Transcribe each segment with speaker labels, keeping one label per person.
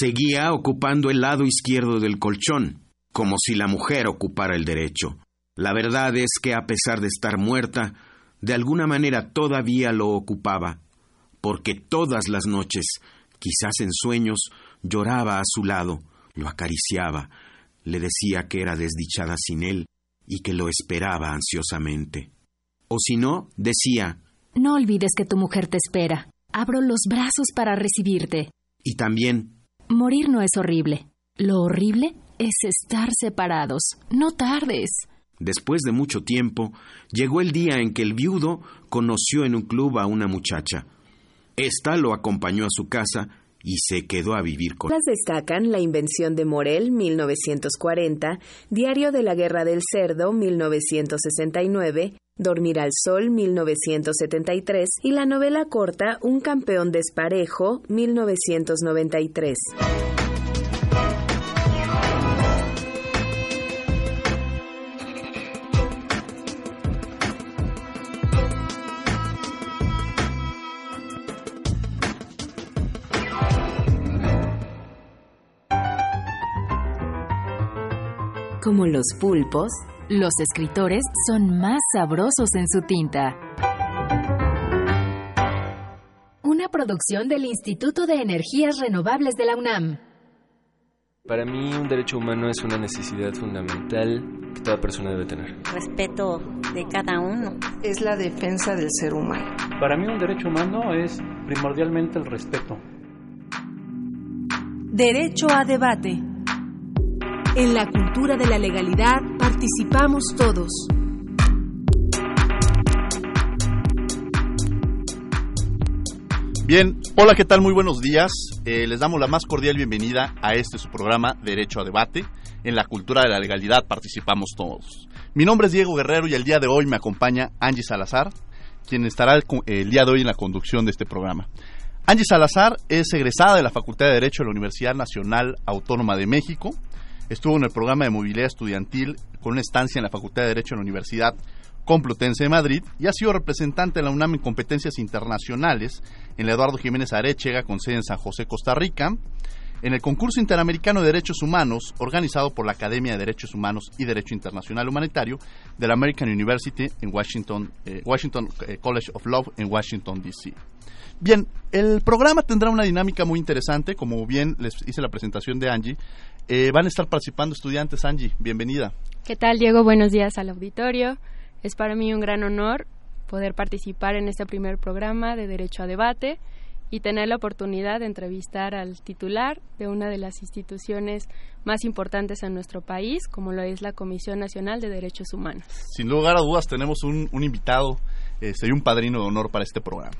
Speaker 1: Seguía ocupando el lado izquierdo del colchón, como si la mujer ocupara el derecho. La verdad es que a pesar de estar muerta, de alguna manera todavía lo ocupaba, porque todas las noches, quizás en sueños, lloraba a su lado, lo acariciaba, le decía que era desdichada sin él y que lo esperaba ansiosamente. O si no, decía
Speaker 2: No olvides que tu mujer te espera. Abro los brazos para recibirte.
Speaker 1: Y también
Speaker 2: Morir no es horrible. Lo horrible es estar separados. No tardes.
Speaker 1: Después de mucho tiempo, llegó el día en que el viudo conoció en un club a una muchacha. Esta lo acompañó a su casa y se quedó a vivir con
Speaker 3: Las destacan La invención de Morel, 1940, Diario de la Guerra del Cerdo, 1969, Dormir al Sol, 1973 y la novela corta Un campeón desparejo, 1993. Como los pulpos,
Speaker 2: Los escritores son más sabrosos en su tinta. Una producción del Instituto de Energías Renovables de la UNAM.
Speaker 4: Para mí un derecho humano es una necesidad fundamental que toda persona debe tener.
Speaker 5: respeto de cada uno.
Speaker 6: es la defensa del ser humano.
Speaker 7: Para mí un derecho humano es primordialmente el respeto.
Speaker 8: Derecho a debate. En la cultura de la legalidad participamos todos.
Speaker 9: Bien, hola, ¿qué tal? Muy buenos días. Eh, les damos la más cordial bienvenida a este su programa Derecho a Debate. En la cultura de la legalidad participamos todos. Mi nombre es Diego Guerrero y el día de hoy me acompaña Angie Salazar, quien estará el, el día de hoy en la conducción de este programa. Angie Salazar es egresada de la Facultad de Derecho de la Universidad Nacional Autónoma de México. Estuvo en el programa de movilidad estudiantil con una estancia en la Facultad de Derecho de la Universidad Complutense de Madrid y ha sido representante de la UNAM en competencias internacionales en Eduardo Jiménez Aréchega con sede en San José, Costa Rica, en el concurso interamericano de derechos humanos organizado por la Academia de Derechos Humanos y Derecho Internacional Humanitario de la American University en Washington, eh, Washington eh, College of Law en Washington D.C. Bien, el programa tendrá una dinámica muy interesante, como bien les hice la presentación de Angie. Eh, van a estar participando estudiantes, Angie, bienvenida.
Speaker 10: ¿Qué tal, Diego? Buenos días al auditorio. Es para mí un gran honor poder participar en este primer programa de Derecho a Debate y tener la oportunidad de entrevistar al titular de una de las instituciones más importantes en nuestro país, como lo es la Comisión Nacional de Derechos Humanos.
Speaker 9: Sin lugar a dudas tenemos un, invitado este, y un padrino de honor para este programa.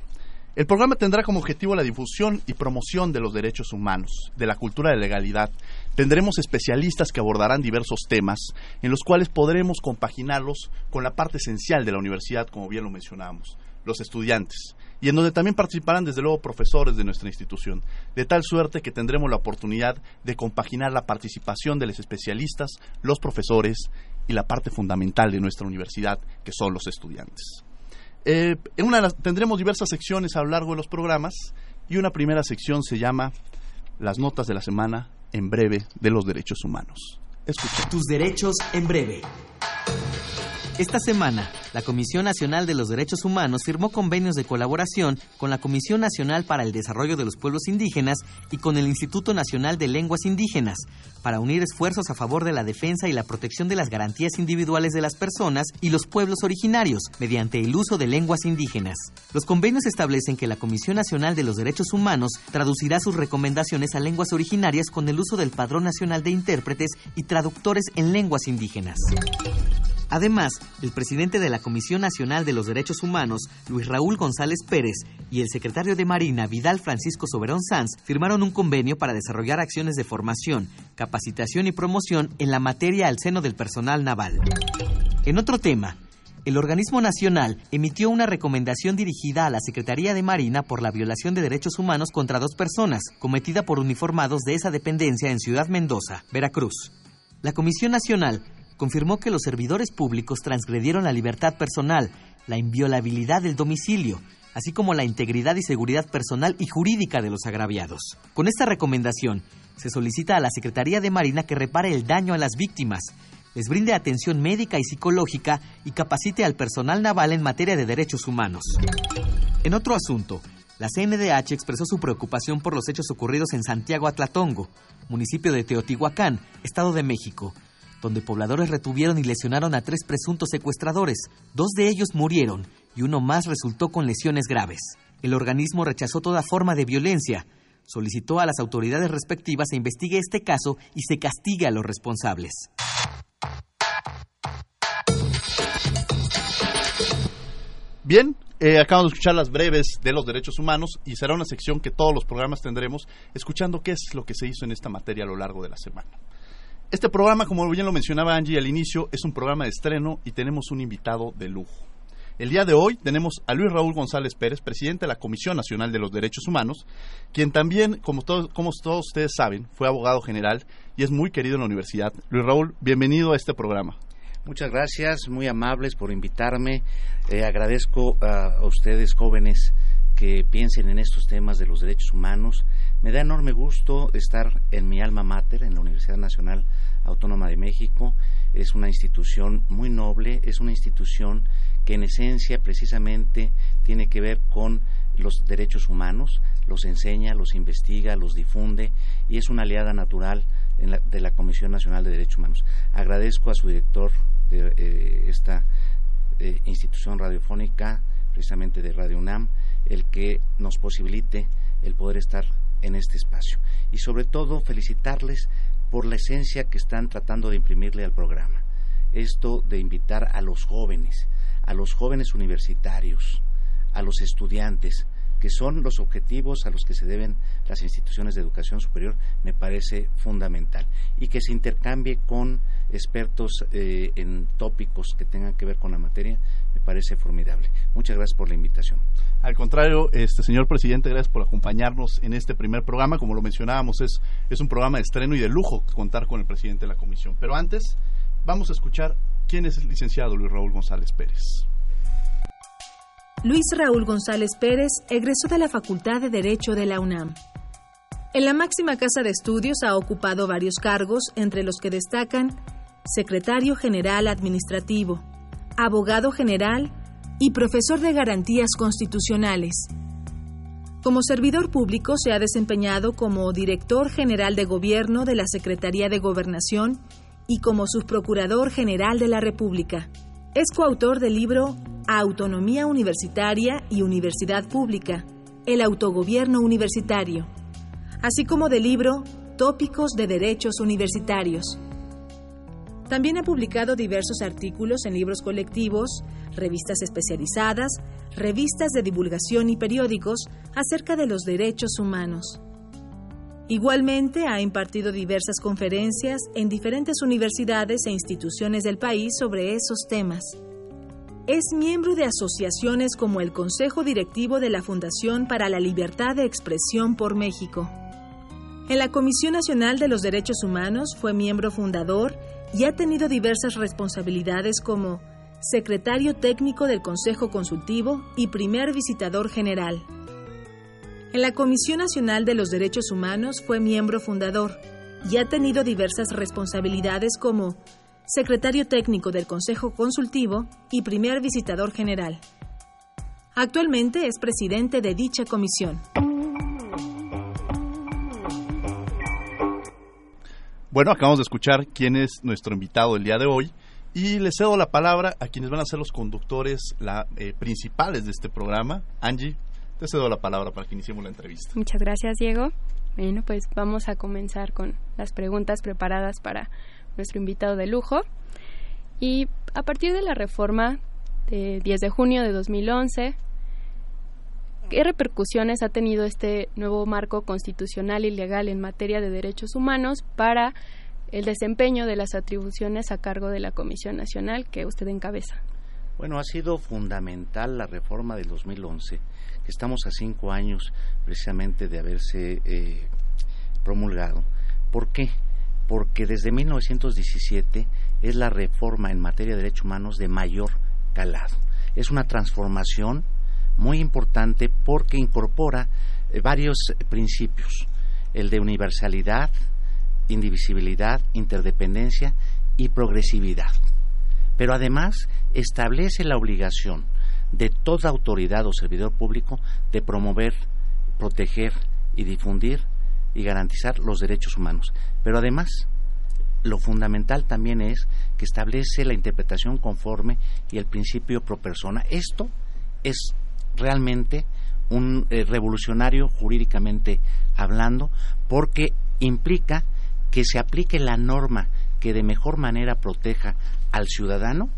Speaker 9: El programa tendrá como objetivo la difusión y promoción de los derechos humanos, de la cultura de legalidad. Tendremos especialistas que abordarán diversos temas en los cuales podremos compaginarlos con la parte esencial de la universidad, como bien lo mencionábamos, los estudiantes, y en donde también participarán desde luego profesores de nuestra institución, de tal suerte que tendremos la oportunidad de compaginar la participación de los especialistas, los profesores y la parte fundamental de nuestra universidad, que son los estudiantes. Eh, en una tendremos diversas secciones a lo largo de los programas y una primera sección se llama Las notas de la semana en breve de los derechos humanos. Escuchen.
Speaker 11: Tus derechos en breve. Esta semana, la Comisión Nacional de los Derechos Humanos firmó convenios de colaboración con la Comisión Nacional para el Desarrollo de los Pueblos Indígenas y con el Instituto Nacional de Lenguas Indígenas para unir esfuerzos a favor de la defensa y la protección de las garantías individuales de las personas y los pueblos originarios mediante el uso de lenguas indígenas. Los convenios establecen que la Comisión Nacional de los Derechos Humanos traducirá sus recomendaciones a lenguas originarias con el uso del Padrón Nacional de Intérpretes y Traductores en Lenguas Indígenas. Además, el presidente de la Comisión Nacional de los Derechos Humanos, Luis Raúl González Pérez, y el secretario de Marina, Vidal Francisco Soberón Sanz, firmaron un convenio para desarrollar acciones de formación, capacitación y promoción en la materia al seno del personal naval. En otro tema, el organismo nacional emitió una recomendación dirigida a la Secretaría de Marina por la violación de derechos humanos contra dos personas, cometida por uniformados de esa dependencia en Ciudad Mendoza, Veracruz. La Comisión Nacional confirmó que los servidores públicos transgredieron la libertad personal, la inviolabilidad del domicilio, así como la integridad y seguridad personal y jurídica de los agraviados. Con esta recomendación, se solicita a la Secretaría de Marina que repare el daño a las víctimas, les brinde atención médica y psicológica y capacite al personal naval en materia de derechos humanos. En otro asunto, la CNDH expresó su preocupación por los hechos ocurridos en Santiago Atlatongo, municipio de Teotihuacán, Estado de México, donde pobladores retuvieron y lesionaron a tres presuntos secuestradores. Dos de ellos murieron y uno más resultó con lesiones graves. El organismo rechazó toda forma de violencia, solicitó a las autoridades respectivas se investigue este caso y se castigue a los responsables.
Speaker 9: Bien, eh, acabamos de escuchar las breves de los derechos humanos y será una sección que todos los programas tendremos escuchando qué es lo que se hizo en esta materia a lo largo de la semana. Este programa, como bien lo mencionaba Angie al inicio, es un programa de estreno y tenemos un invitado de lujo. El día de hoy tenemos a Luis Raúl González Pérez, presidente de la Comisión Nacional de los Derechos Humanos, quien también, como todos, como todos ustedes saben, fue abogado general y es muy querido en la universidad. Luis Raúl, bienvenido a este programa.
Speaker 12: Muchas gracias, muy amables por invitarme. Eh, agradezco a ustedes jóvenes que piensen en estos temas de los derechos humanos. Me da enorme gusto estar en mi alma mater, en la Universidad Nacional Autónoma de México. Es una institución muy noble, es una institución que en esencia precisamente tiene que ver con los derechos humanos, los enseña, los investiga, los difunde y es una aliada natural de la Comisión Nacional de Derechos Humanos. Agradezco a su director de eh, esta eh, institución radiofónica, precisamente de Radio UNAM, el que nos posibilite el poder estar en este espacio. Y sobre todo felicitarles por la esencia que están tratando de imprimirle al programa. Esto de invitar a los jóvenes, a los jóvenes universitarios, a los estudiantes, que son los objetivos a los que se deben las instituciones de educación superior, me parece fundamental. Y que se intercambie con expertos eh, en tópicos que tengan que ver con la materia, me parece formidable. Muchas gracias por la invitación.
Speaker 9: Al contrario, este señor presidente, gracias por acompañarnos en este primer programa. Como lo mencionábamos, es, es un programa de estreno y de lujo contar con el presidente de la comisión. Pero antes, vamos a escuchar quién es el licenciado Luis Raúl González Pérez.
Speaker 8: Luis Raúl González Pérez egresó de la Facultad de Derecho de la UNAM. En la máxima casa de estudios ha ocupado varios cargos, entre los que destacan secretario general administrativo, abogado general y profesor de garantías constitucionales. Como servidor público se ha desempeñado como director general de gobierno de la Secretaría de Gobernación y como subprocurador general de la República. Es coautor del libro Autonomía Universitaria y Universidad Pública, el autogobierno universitario, así como del libro Tópicos de Derechos Universitarios. También ha publicado diversos artículos en libros colectivos, revistas especializadas, revistas de divulgación y periódicos acerca de los derechos humanos. Igualmente ha impartido diversas conferencias en diferentes universidades e instituciones del país sobre esos temas. Es miembro de asociaciones como el Consejo Directivo de la Fundación para la Libertad de Expresión por México. En la Comisión Nacional de los Derechos Humanos fue miembro fundador y ha tenido diversas responsabilidades como secretario técnico del Consejo Consultivo y primer visitador general. En la Comisión Nacional de los Derechos Humanos fue miembro fundador y ha tenido diversas responsabilidades como secretario técnico del Consejo Consultivo y primer visitador general. Actualmente es presidente de dicha comisión.
Speaker 9: Bueno, acabamos de escuchar quién es nuestro invitado el día de hoy y le cedo la palabra a quienes van a ser los conductores la, eh, principales de este programa. Angie, te cedo la palabra para que iniciemos la entrevista.
Speaker 10: Muchas gracias, Diego. Bueno, pues vamos a comenzar con las preguntas preparadas para nuestro invitado de lujo. Y a partir de la reforma de 10 de junio de 2011, ¿qué repercusiones ha tenido este nuevo marco constitucional y legal en materia de derechos humanos para el desempeño de las atribuciones a cargo de la Comisión Nacional que usted encabeza?
Speaker 12: Bueno, ha sido fundamental la reforma del 2011, que estamos a cinco años precisamente de haberse eh, promulgado. ¿Por qué? porque desde 1917 es la reforma en materia de derechos humanos de mayor calado. Es una transformación muy importante porque incorpora eh, varios principios. el de universalidad, indivisibilidad, interdependencia y progresividad. Pero además establece la obligación de toda autoridad o servidor público de promover, proteger y difundir y garantizar los derechos humanos. Pero además, lo fundamental también es que establece la interpretación conforme y el principio pro persona. Esto es realmente un eh, revolucionario jurídicamente hablando porque implica que se aplique la norma que de mejor manera proteja al ciudadano,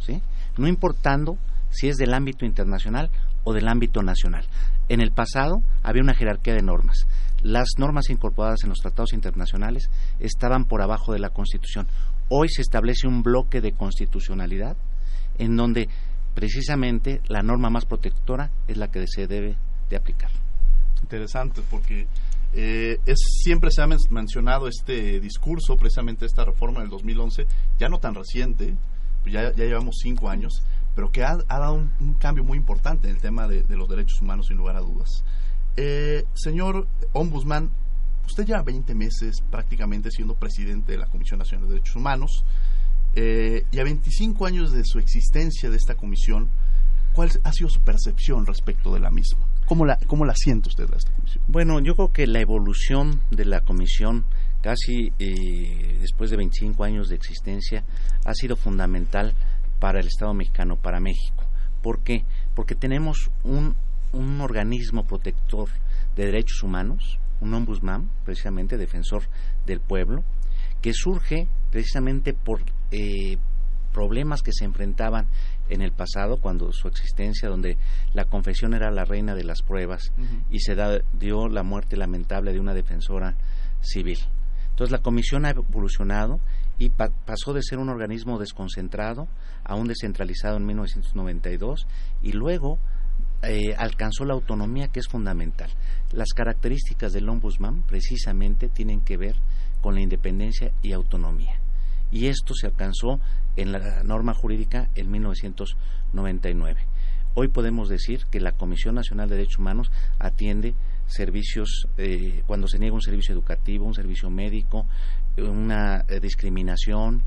Speaker 12: ¿sí? no importando si es del ámbito internacional o del ámbito nacional. En el pasado había una jerarquía de normas. Las normas incorporadas en los tratados internacionales estaban por abajo de la Constitución. Hoy se establece un bloque de constitucionalidad en donde precisamente la norma más protectora es la que se debe de aplicar.
Speaker 9: Interesante, porque eh, es, siempre se ha mencionado este discurso, precisamente esta reforma del 2011, ya no tan reciente, ya, ya llevamos cinco años, pero que ha, dado un, cambio muy importante en el tema de, los derechos humanos, sin lugar a dudas. Eh, señor Ombudsman, usted lleva 20 meses prácticamente siendo presidente de la Comisión Nacional de Derechos Humanos. Eh, y a 25 años de su existencia de esta comisión, ¿cuál ha sido su percepción respecto de la misma? ¿Cómo la, cómo la siente usted esta comisión?
Speaker 12: Bueno, yo creo que la evolución de la comisión, casi eh, después de 25 años de existencia, ha sido fundamental para el Estado mexicano, para México. ¿Por qué? Porque tenemos un, un organismo protector de derechos humanos, un ombudsman, precisamente defensor del pueblo, que surge precisamente por eh, problemas que se enfrentaban en el pasado, cuando su existencia, donde la confesión era la reina de las pruebas y se dio la muerte lamentable de una defensora civil. Entonces la comisión ha evolucionado y pasó de ser un organismo desconcentrado a un descentralizado en 1992 y luego eh, alcanzó la autonomía que es fundamental. Las características del ombudsman precisamente tienen que ver con la independencia y autonomía. Y esto se alcanzó en la norma jurídica en 1999. Hoy podemos decir que la Comisión Nacional de Derechos Humanos atiende servicios, eh, cuando se niega un servicio educativo, un servicio médico, una eh, discriminación,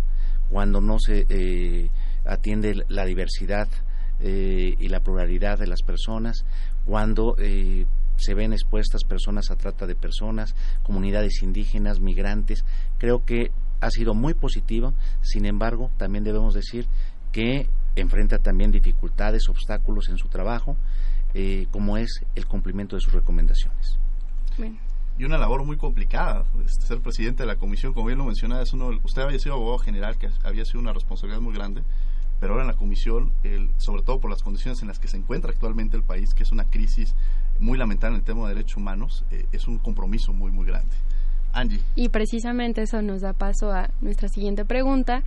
Speaker 12: cuando no se eh, atiende la diversidad y la pluralidad de las personas, cuando se ven expuestas personas a trata de personas, comunidades indígenas, migrantes. Creo que ha sido muy positiva, sin embargo, también debemos decir que enfrenta también dificultades, obstáculos en su trabajo, eh, como es el cumplimiento de sus recomendaciones.
Speaker 9: Y una labor muy complicada, este, ser presidente de la comisión, como bien lo mencionaba, es uno, usted había sido abogado general, que había sido una responsabilidad muy grande, pero ahora en la comisión, el, sobre todo por las condiciones en las que se encuentra actualmente el país, que es una crisis muy lamentable en el tema de derechos humanos, eh, es un compromiso muy, muy grande. Angie.
Speaker 10: Y precisamente eso nos da paso a nuestra siguiente pregunta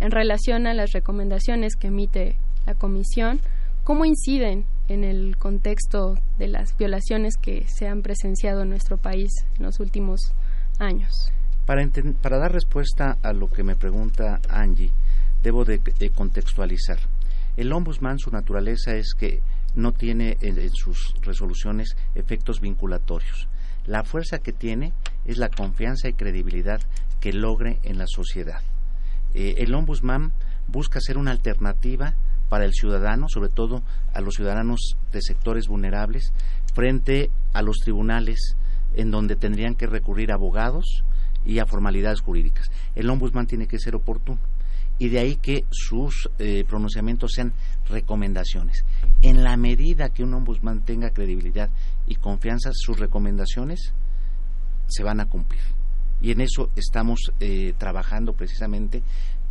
Speaker 10: en relación a las recomendaciones que emite la Comisión. ¿Cómo inciden en el contexto de las violaciones que se han presenciado en nuestro país en los últimos años?
Speaker 12: Para, para dar respuesta a lo que me pregunta Angie, debo de, contextualizar. El ombudsman, su naturaleza es que no tiene en sus resoluciones efectos vinculatorios. La fuerza que tiene es la confianza y credibilidad que logre en la sociedad. Eh, el ombudsman busca ser una alternativa para el ciudadano, sobre todo a los ciudadanos de sectores vulnerables, frente a los tribunales en donde tendrían que recurrir a abogados y a formalidades jurídicas. El ombudsman tiene que ser oportuno y de ahí que sus eh, pronunciamientos sean recomendaciones. En la medida que un ombudsman tenga credibilidad y confianza, sus recomendaciones se van a cumplir. Y en eso estamos eh, trabajando precisamente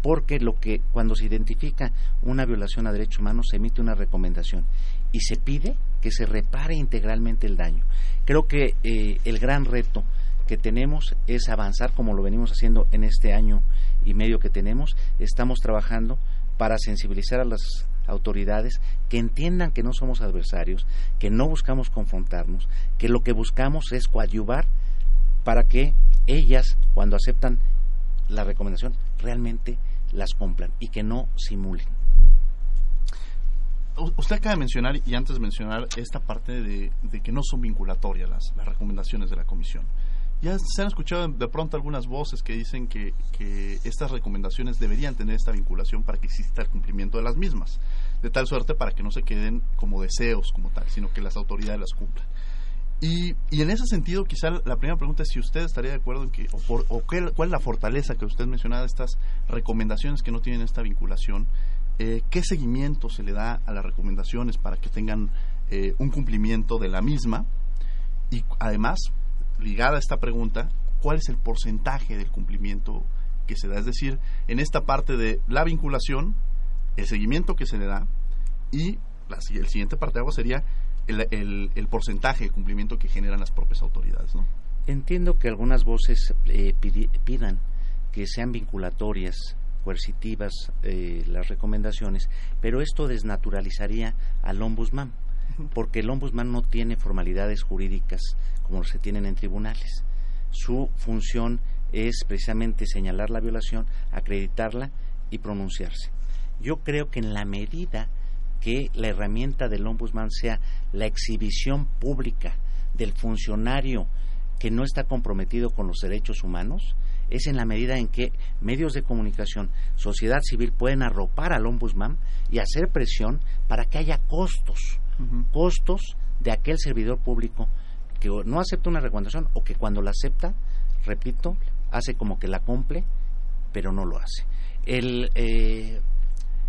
Speaker 12: porque lo que cuando se identifica una violación a derechos humanos se emite una recomendación y se pide que se repare integralmente el daño. Creo que eh, el gran reto que tenemos es avanzar como lo venimos haciendo en este año y medio que tenemos. Estamos trabajando para sensibilizar a las autoridades que entiendan que no somos adversarios, que no buscamos confrontarnos, que lo que buscamos es coadyuvar para que ellas, cuando aceptan la recomendación, realmente las cumplan y que no simulen.
Speaker 9: Usted acaba de mencionar, y antes de mencionar, esta parte de, que no son vinculatorias las, recomendaciones de la Comisión. Ya se han escuchado de pronto algunas voces que dicen que, que estas recomendaciones deberían tener esta vinculación para que exista el cumplimiento de las mismas, de tal suerte para que no se queden como deseos como tal, sino que las autoridades las cumplan. Y, y, en ese sentido, quizá la primera pregunta es si usted estaría de acuerdo en que, o, por, o qué, cuál es la fortaleza que usted mencionaba de estas recomendaciones que no tienen esta vinculación, eh, qué seguimiento se le da a las recomendaciones para que tengan eh, un cumplimiento de la misma, y además, ligada a esta pregunta, cuál es el porcentaje del cumplimiento que se da, es decir, en esta parte de la vinculación, el seguimiento que se le da, y la, el siguiente parte de agua sería el, el, porcentaje de cumplimiento que generan las propias autoridades. ¿no?
Speaker 12: Entiendo que algunas voces eh, pidan que sean vinculatorias, coercitivas eh, las recomendaciones, pero esto desnaturalizaría al ombudsman, porque el ombudsman no tiene formalidades jurídicas como se tienen en tribunales. Su función es precisamente señalar la violación, acreditarla y pronunciarse. Yo creo que en la medida que la herramienta del ombudsman sea la exhibición pública del funcionario que no está comprometido con los derechos humanos, es en la medida en que medios de comunicación, sociedad civil pueden arropar al ombudsman y hacer presión para que haya costos, costos de aquel servidor público que no acepta una recomendación o que cuando la acepta, repito, hace como que la cumple, pero no lo hace. El, eh,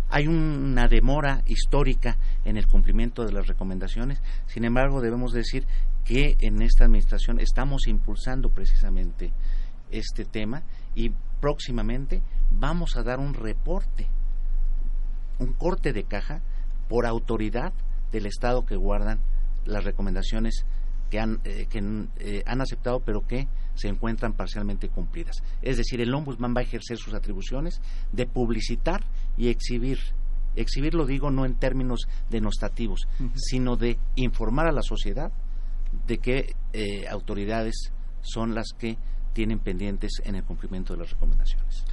Speaker 12: hay una demora histórica en el cumplimiento de las recomendaciones. Sin embargo, debemos decir que en esta administración estamos impulsando precisamente este tema y próximamente vamos a dar un reporte, un corte de caja por autoridad del Estado que guardan las recomendaciones que han, eh, que, eh, han aceptado pero que se encuentran parcialmente cumplidas. Es decir, el ombudsman va a ejercer sus atribuciones de publicitar y exhibir. Exhibir lo digo no en términos denostativos, sino de informar a la sociedad de qué eh, autoridades son las que tienen pendientes en el cumplimiento de las recomendaciones.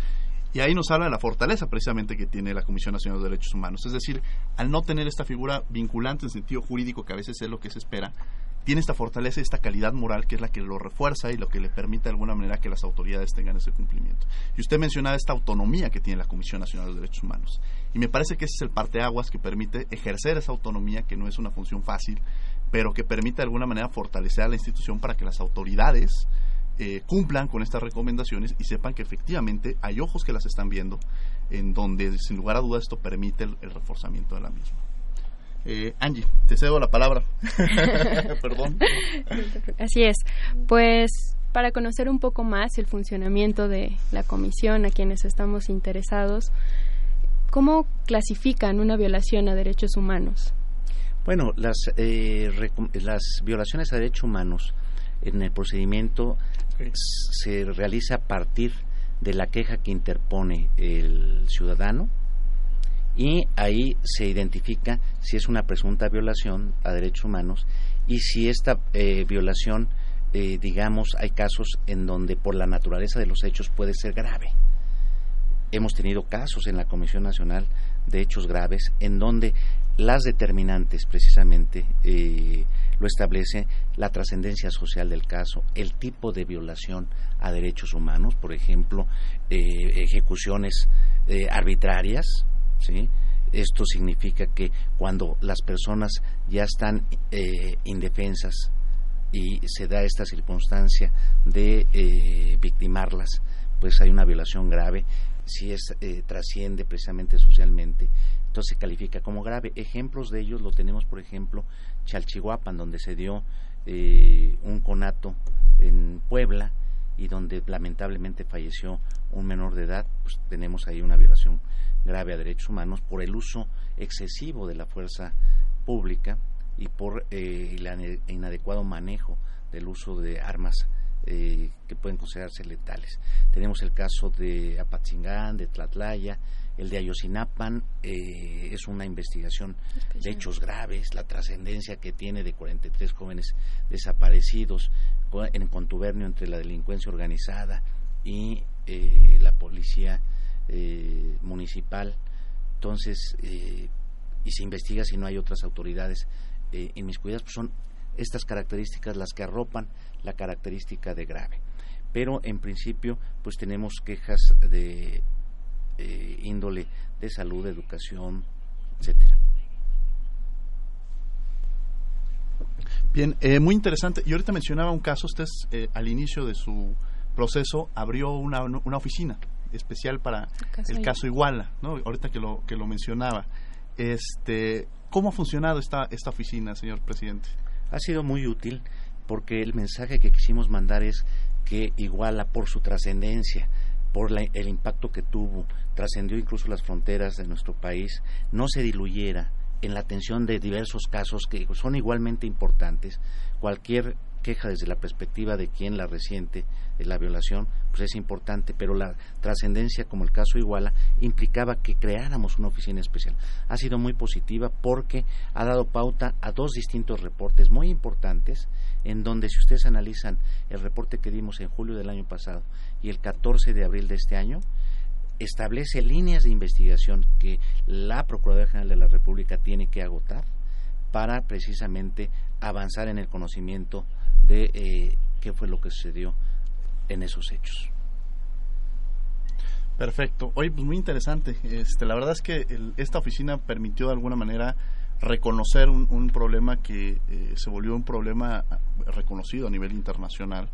Speaker 9: Y ahí nos habla de la fortaleza precisamente que tiene la Comisión Nacional de Derechos Humanos. Es decir, al no tener esta figura vinculante en sentido jurídico, que a veces es lo que se espera, tiene esta fortaleza y esta calidad moral que es la que lo refuerza y lo que le permite de alguna manera que las autoridades tengan ese cumplimiento. Y usted mencionaba esta autonomía que tiene la Comisión Nacional de Derechos Humanos. Y me parece que ese es el parteaguas que permite ejercer esa autonomía, que no es una función fácil, pero que permite de alguna manera fortalecer a la institución para que las autoridades eh, cumplan con estas recomendaciones y sepan que efectivamente hay ojos que las están viendo, en donde sin lugar a dudas esto permite el reforzamiento de la misma. Eh, Angie, te cedo la palabra. Perdón.
Speaker 10: Así es. Pues para conocer un poco más el funcionamiento de la comisión a quienes estamos interesados, ¿cómo clasifican una violación a derechos humanos?
Speaker 12: Bueno, las, eh, las violaciones a derechos humanos en el procedimiento se realiza a partir de la queja que interpone el ciudadano y ahí se identifica si es una presunta violación a derechos humanos y si esta eh, violación, eh, digamos, hay casos en donde por la naturaleza de los hechos puede ser grave. Hemos tenido casos en la Comisión Nacional de Hechos Graves en donde las determinantes precisamente eh, lo establece la trascendencia social del caso, el tipo de violación a derechos humanos, por ejemplo, ejecuciones arbitrarias, ¿sí? Esto significa que cuando las personas ya están eh, indefensas y se da esta circunstancia de eh, victimarlas, pues hay una violación grave. Si es eh, trasciende precisamente socialmente, entonces se califica como grave. Ejemplos de ellos lo tenemos, por ejemplo, Chalchihuapan, donde se dio un conato en Puebla y donde lamentablemente falleció un menor de edad, pues tenemos ahí una violación grave a derechos humanos por el uso excesivo de la fuerza pública y por eh, el inadecuado manejo del uso de armas eh, que pueden considerarse letales. Tenemos el caso de Apatzingán, de Tlatlaya, el de Ayosinapan eh, es una investigación de hechos graves, la trascendencia que tiene de 43 jóvenes desaparecidos en contubernio entre la delincuencia organizada y la policía eh, municipal, entonces, eh, y se investiga si no hay otras autoridades eh, inmiscuidas, pues son estas características las que arropan la característica de grave. Pero en principio, pues tenemos quejas de eh, índole de salud, educación, etcétera.
Speaker 9: Bien, eh, muy interesante. Y ahorita mencionaba un caso, usted eh, al inicio de su proceso abrió una, una oficina especial para el caso, Iguala, ¿no? Ahorita que lo que lo mencionaba. Este, ¿cómo ha funcionado esta esta oficina, señor presidente?
Speaker 12: Ha sido muy útil porque el mensaje que quisimos mandar es que Iguala por su trascendencia, por el impacto que tuvo, trascendió incluso las fronteras de nuestro país, no se diluyera en la atención de diversos casos que son igualmente importantes. Cualquier queja desde la perspectiva de quien la resiente de la violación, pues es importante, pero la trascendencia, como el caso Iguala, implicaba que creáramos una oficina especial. Ha sido muy positiva porque ha dado pauta a dos distintos reportes muy importantes, en donde si ustedes analizan el reporte que dimos en julio del año pasado y el 14 de abril de este año, establece líneas de investigación que la Procuraduría General de la República tiene que agotar para precisamente avanzar en el conocimiento de eh, qué fue lo que sucedió en esos hechos.
Speaker 9: Perfecto. Oye, pues muy interesante. Este, la verdad es que esta oficina permitió de alguna manera reconocer un, problema que eh, se volvió un problema ah, reconocido a nivel internacional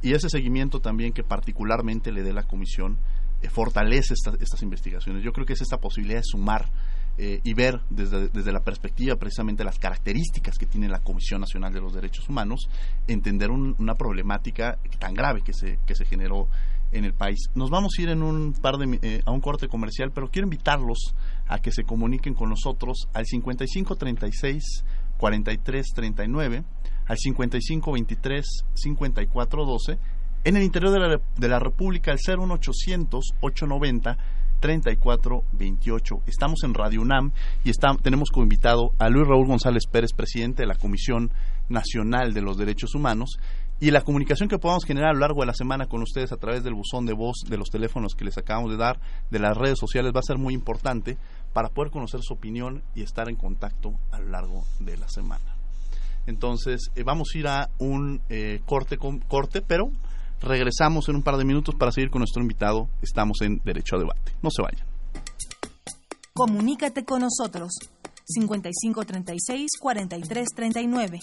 Speaker 9: y ese seguimiento también que particularmente le dé la comisión eh, fortalece estas investigaciones. Yo creo que es esta posibilidad de sumar eh, y ver desde, desde, la perspectiva precisamente las características que tiene la Comisión Nacional de los Derechos Humanos, entender una problemática tan grave que se, que se generó en el país. Nos vamos a ir en un par de, eh, a un corte comercial, pero quiero invitarlos a que se comuniquen con nosotros al 5536 4339, al 5523 5412, en el interior de la, de la República al 01800 890 3428. Estamos en Radio UNAM y tenemos como invitado a Luis Raúl González Pérez, presidente de la Comisión Nacional de los Derechos Humanos. Y la comunicación que podamos generar a lo largo de la semana con ustedes a través del buzón de voz, de los teléfonos que les acabamos de dar, de las redes sociales, va a ser muy importante para poder conocer su opinión y estar en contacto a lo largo de la semana. Entonces, eh, vamos a ir a un eh, corte, con, corte, pero Regresamos en un par de minutos para seguir con nuestro invitado. Estamos en Derecho a Debate. No se vayan.
Speaker 8: Comunícate con nosotros. 5536-4339.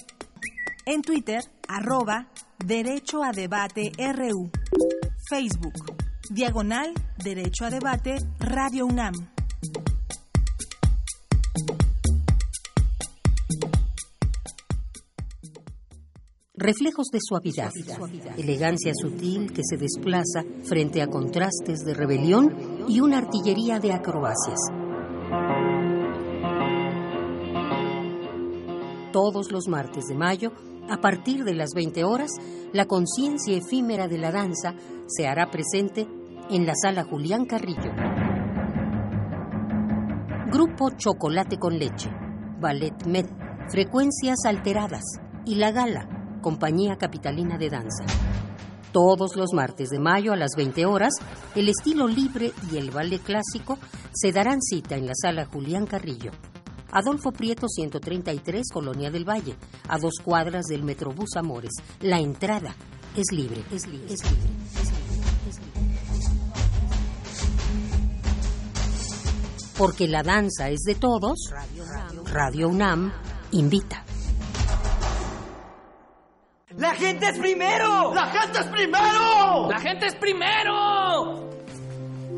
Speaker 8: En Twitter, arroba Derecho a Debate RU. Facebook, diagonal Derecho a Debate Radio UNAM.
Speaker 13: Reflejos de suavidad, elegancia sutil que se desplaza frente a contrastes de rebelión y una artillería de acrobacias. Todos los martes de mayo, a partir de las 20 horas, la conciencia efímera de la danza se hará presente en la sala Julián Carrillo. Grupo Chocolate con Leche, Ballet Med, Frecuencias Alteradas y La Gala Compañía Capitalina de Danza. Todos los martes de mayo a las 20 horas, el estilo libre y el ballet clásico se darán cita en la sala Julián Carrillo. Adolfo Prieto 133, Colonia del Valle, a dos cuadras del Metrobús Amores. La entrada es libre, es libre, es libre. Porque la danza es de todos, Radio UNAM invita.
Speaker 14: ¡La gente es primero!
Speaker 15: ¡La gente es primero!
Speaker 14: ¡La gente es primero!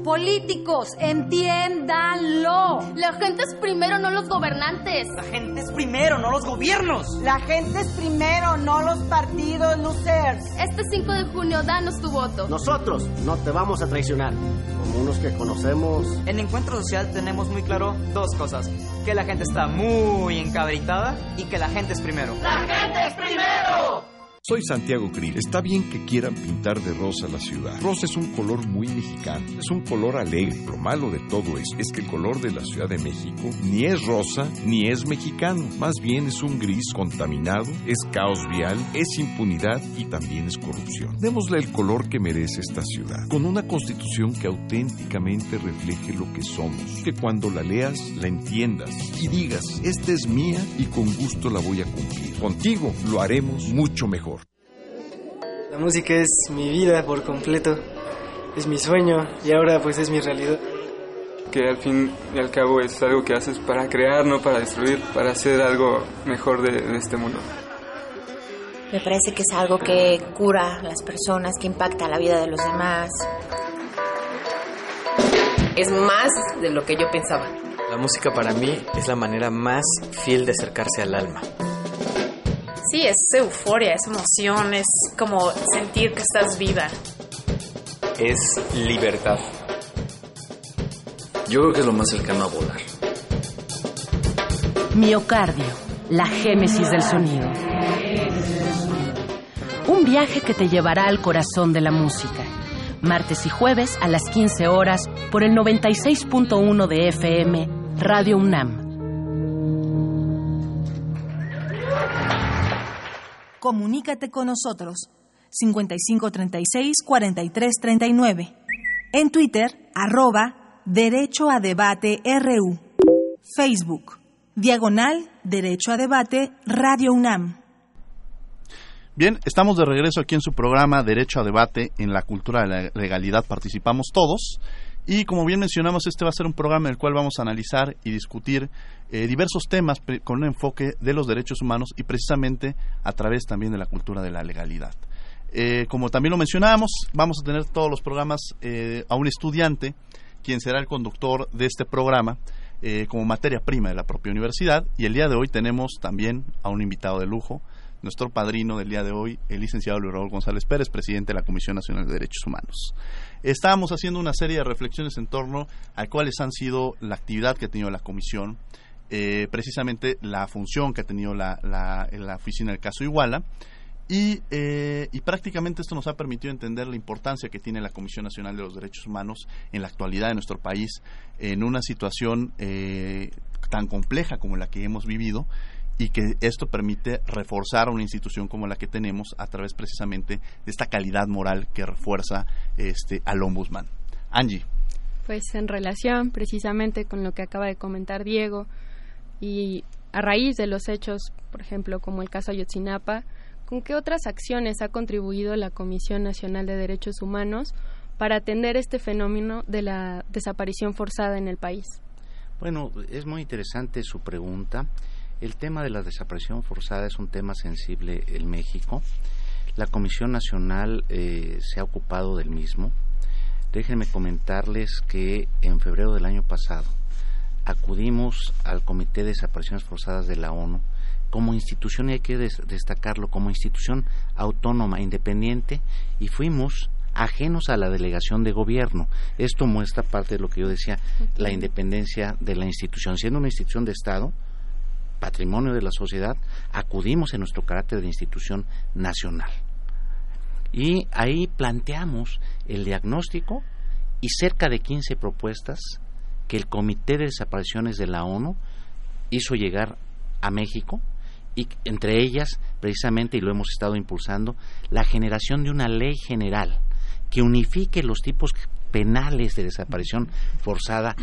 Speaker 16: Políticos, entiéndanlo.
Speaker 17: La gente es primero, no los gobernantes.
Speaker 14: La gente es primero, no los gobiernos.
Speaker 18: La gente es primero, no los partidos losers.
Speaker 17: Este 5 de junio, danos tu voto.
Speaker 19: Nosotros no te vamos a traicionar. Como unos que conocemos.
Speaker 20: En Encuentro Social tenemos muy claro dos cosas. Que la gente está muy encabritada y que la gente es primero.
Speaker 15: ¡La gente es primero!
Speaker 21: Soy Santiago Krill. Está bien que quieran pintar de rosa la ciudad. Rosa es un color muy mexicano. Es un color alegre. Lo malo de todo eso es que el color de la Ciudad de México ni es rosa ni es mexicano. Más bien es un gris contaminado, es caos vial, es impunidad y también es corrupción. Démosle el color que merece esta ciudad. Con una constitución que auténticamente refleje lo que somos. Que cuando la leas, la entiendas y digas, esta es mía y con gusto la voy a cumplir. Contigo lo haremos mucho mejor.
Speaker 22: La música es mi vida por completo, es mi sueño y ahora pues es mi realidad.
Speaker 23: Que al fin y al cabo es algo que haces para crear, no para destruir, para hacer algo mejor de, de este mundo.
Speaker 24: Me parece que es algo que cura a las personas, que impacta la vida de los demás.
Speaker 25: Es más de lo que yo pensaba.
Speaker 26: La música para mí es la manera más fiel de acercarse al alma.
Speaker 27: Sí, es euforia, es emoción, es como sentir que estás viva.
Speaker 26: Es libertad.
Speaker 28: Yo creo que es lo más cercano a volar.
Speaker 29: Miocardio, la génesis del sonido. Un viaje que te llevará al corazón de la música. Martes y jueves a las 15 horas por el 96.1 de FM, Radio UNAM.
Speaker 8: Comunícate con nosotros 5536-4339. En Twitter, arroba Derecho a Debate RU. Facebook, Diagonal Derecho a Debate Radio UNAM.
Speaker 9: Bien, estamos de regreso aquí en su programa Derecho a Debate en la Cultura de la Legalidad. Participamos todos. Y como bien mencionamos, este va a ser un programa en el cual vamos a analizar y discutir eh, diversos temas con un enfoque de los derechos humanos y precisamente a través también de la cultura de la legalidad. Eh, como también lo mencionábamos, vamos a tener todos los programas eh, a un estudiante, quien será el conductor de este programa como materia prima de la propia universidad. Y el día de hoy tenemos también a un invitado de lujo, nuestro padrino del día de hoy, el licenciado Luis González Pérez, presidente de la Comisión Nacional de Derechos Humanos. Estábamos haciendo una serie de reflexiones en torno a cuáles han sido la actividad que ha tenido la Comisión, eh, precisamente la función que ha tenido la, la, la oficina del caso Iguala, y, eh, y, prácticamente esto nos ha permitido entender la importancia que tiene la Comisión Nacional de los Derechos Humanos en la actualidad de nuestro país, en una situación eh, tan compleja como la que hemos vivido y que esto permite reforzar a una institución como la que tenemos a través precisamente de esta calidad moral que refuerza este al ombudsman. Angie.
Speaker 10: Pues en relación precisamente con lo que acaba de comentar Diego y a raíz de los hechos, por ejemplo, como el caso Ayotzinapa, ¿con qué otras acciones ha contribuido la Comisión Nacional de Derechos Humanos para atender este fenómeno de la desaparición forzada en el país?
Speaker 12: Bueno, es muy interesante su pregunta. El tema de la desaparición forzada es un tema sensible en México. La Comisión Nacional eh, se ha ocupado del mismo. Déjenme comentarles que en febrero del año pasado acudimos al Comité de Desapariciones Forzadas de la ONU como institución, y hay que destacarlo, como institución autónoma, independiente, y fuimos ajenos a la delegación de gobierno. Esto muestra parte de lo que yo decía, la independencia de la institución. Siendo una institución de Estado, patrimonio de la sociedad, acudimos en nuestro carácter de institución nacional. Y ahí planteamos el diagnóstico y cerca de 15 propuestas que el Comité de Desapariciones de la ONU hizo llegar a México y entre ellas, precisamente, y lo hemos estado impulsando, la generación de una ley general que unifique los tipos penales de desaparición forzada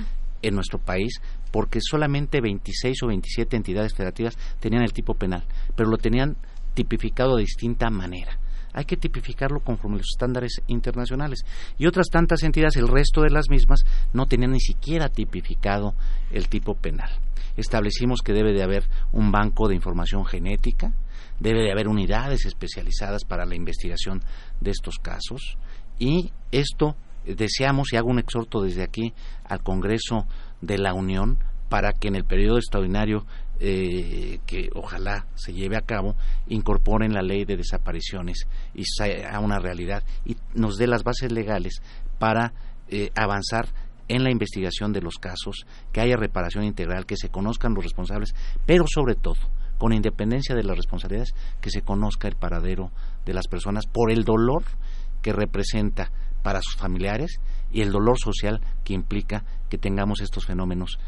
Speaker 12: en nuestro país porque solamente 26 o 27 entidades federativas tenían el tipo penal, pero lo tenían tipificado de distinta manera. Hay que tipificarlo conforme los estándares internacionales. Y otras tantas entidades, el resto de las mismas, no tenían ni siquiera tipificado el tipo penal. Establecimos que debe de haber un banco de información genética, debe de haber unidades especializadas para la investigación de estos casos y esto deseamos y hago un exhorto desde aquí al Congreso de la Unión para que en el periodo extraordinario eh, que ojalá se lleve a cabo incorporen la ley de desapariciones y sea una realidad y nos dé las bases legales para eh, avanzar en la investigación de los casos, que haya reparación integral, que se conozcan los responsables, pero sobre todo con independencia de las responsabilidades, que se conozca el paradero de las personas por el dolor que representa para sus familiares y el dolor social que implica que tengamos estos fenómenos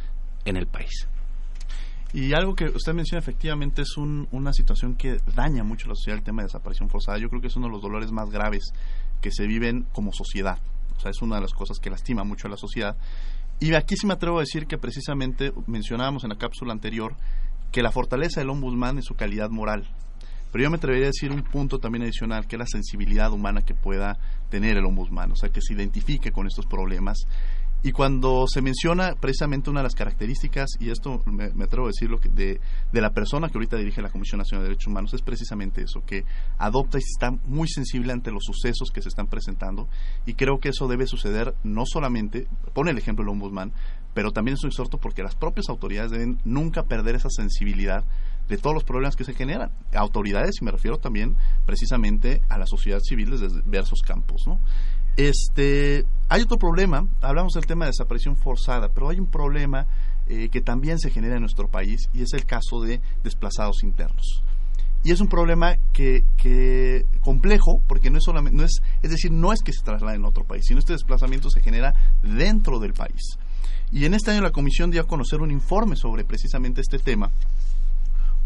Speaker 12: en el país.
Speaker 9: Y algo que usted menciona efectivamente es una situación que daña mucho a la sociedad, el tema de desaparición forzada. Yo creo que es uno de los dolores más graves que se viven como sociedad. O sea, es una de las cosas que lastima mucho a la sociedad. Y aquí sí me atrevo a decir que precisamente mencionábamos en la cápsula anterior que la fortaleza del ombudsman es su calidad moral. Pero yo me atrevería a decir un punto también adicional, que es la sensibilidad humana que pueda tener el ombudsman, o sea, que se identifique con estos problemas. Y cuando se menciona precisamente una de las características, y esto me, atrevo a decirlo, de, de la persona que ahorita dirige la Comisión Nacional de Derechos Humanos, es precisamente eso, que adopta y está muy sensible ante los sucesos que se están presentando, y creo que eso debe suceder no solamente, pone el ejemplo el ombudsman, pero también es un exhorto porque las propias autoridades deben nunca perder esa sensibilidad de todos los problemas que se generan. Autoridades, y me refiero también precisamente a la sociedad civil desde diversos campos, ¿no? Este, hay otro problema, hablamos del tema de desaparición forzada, pero hay un problema eh, que también se genera en nuestro país y es el caso de desplazados internos. Y es un problema que, que complejo, porque no es solamente, no es, es decir, no es que se trasladen a otro país, sino este desplazamiento se genera dentro del país. Y en este año la Comisión dio a conocer un informe sobre precisamente este tema,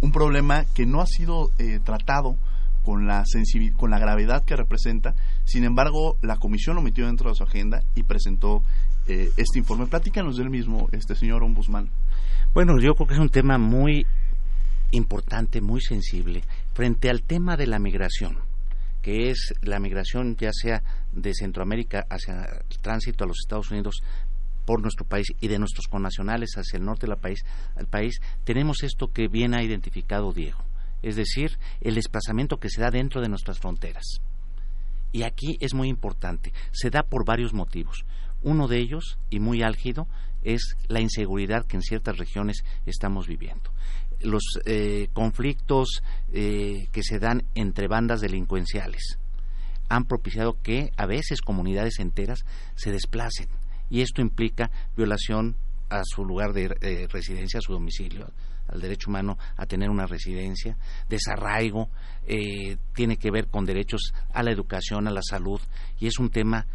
Speaker 9: un problema que no ha sido eh, tratado con la, con la gravedad que representa. Sin embargo, la comisión lo metió dentro de su agenda y presentó eh, este informe. Platícanos del mismo, este señor ombudsman.
Speaker 12: Bueno, yo creo que es un tema muy importante, muy sensible, frente al tema de la migración, que es la migración ya sea de Centroamérica hacia el tránsito a los Estados Unidos por nuestro país y de nuestros connacionales hacia el norte del país, al país, tenemos esto que bien ha identificado Diego es decir, el desplazamiento que se da dentro de nuestras fronteras. Y aquí es muy importante, se da por varios motivos. Uno de ellos, y muy álgido, es la inseguridad que en ciertas regiones estamos viviendo. Los eh, conflictos eh, que se dan entre bandas delincuenciales han propiciado que a veces comunidades enteras se desplacen y esto implica violación a su lugar de eh, residencia, a su domicilio, al derecho humano a tener una residencia, desarraigo, eh, tiene que ver con derechos a la educación, a la salud, y es un tema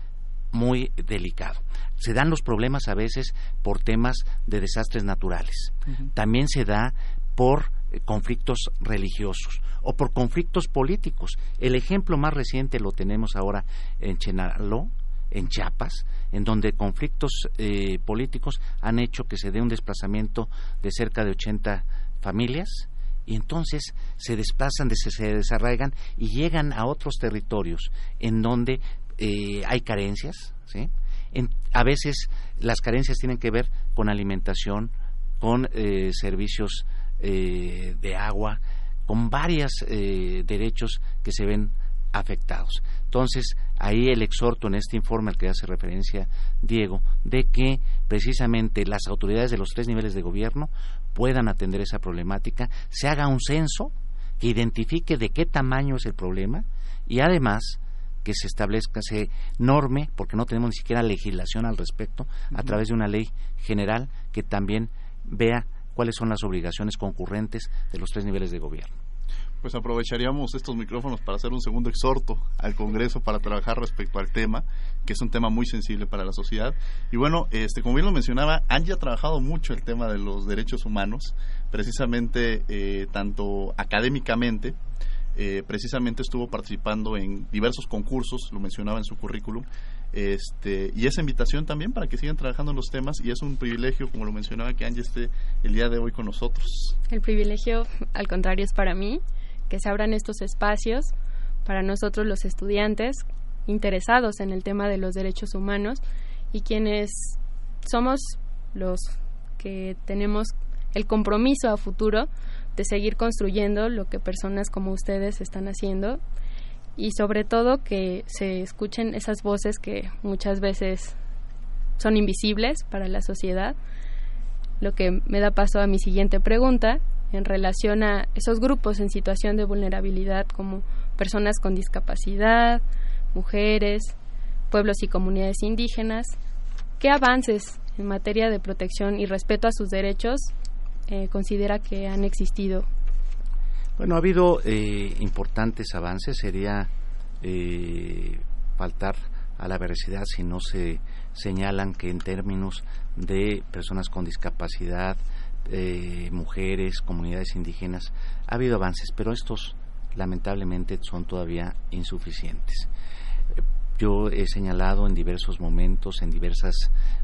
Speaker 12: muy delicado. Se dan los problemas a veces por temas de desastres naturales. También se da por eh, conflictos religiosos o por conflictos políticos. El ejemplo más reciente lo tenemos ahora en Chenaló, en Chiapas, en donde conflictos eh, políticos han hecho que se dé un desplazamiento de cerca de 80 familias y entonces se desplazan, se desarraigan y llegan a otros territorios en donde eh, hay carencias, ¿sí? a veces las carencias tienen que ver con alimentación, con eh, servicios de agua, con varios derechos que se ven afectados. Entonces, ahí el exhorto en este informe al que hace referencia Diego, de que precisamente las autoridades de los tres niveles de gobierno puedan atender esa problemática, se haga un censo que identifique de qué tamaño es el problema y además que se establezca, se norme, porque no tenemos ni siquiera legislación al respecto, a través de una ley general que también vea cuáles son las obligaciones concurrentes de los tres niveles de gobierno
Speaker 9: pues aprovecharíamos estos micrófonos para hacer un segundo exhorto al Congreso para trabajar respecto al tema, que es un tema muy sensible para la sociedad. Y bueno, este, como bien lo mencionaba, Angie ha trabajado mucho el tema de los derechos humanos, precisamente eh, tanto académicamente, eh, precisamente estuvo participando en diversos concursos, lo mencionaba en su currículum, este, y esa invitación también para que sigan trabajando en los temas y es un privilegio, como lo mencionaba, que Angie esté el día de hoy con nosotros.
Speaker 10: El privilegio, al contrario, es para mí que se abran estos espacios para nosotros los estudiantes interesados en el tema de los derechos humanos y quienes somos los que tenemos el compromiso a futuro de seguir construyendo lo que personas como ustedes están haciendo y sobre todo que se escuchen esas voces que muchas veces son invisibles para la sociedad, lo que me da paso a mi siguiente pregunta, en relación a esos grupos en situación de vulnerabilidad como personas con discapacidad, mujeres, pueblos y comunidades indígenas. ¿Qué avances en materia de protección y respeto a sus derechos eh, considera que han existido
Speaker 12: Bueno, ha habido eh, importantes avances. Sería eh, faltar a la veracidad si no se señalan que en términos de personas con discapacidad, eh, mujeres, comunidades indígenas, ha habido avances, pero estos lamentablemente son todavía insuficientes. Yo he señalado en diversos momentos, en diversas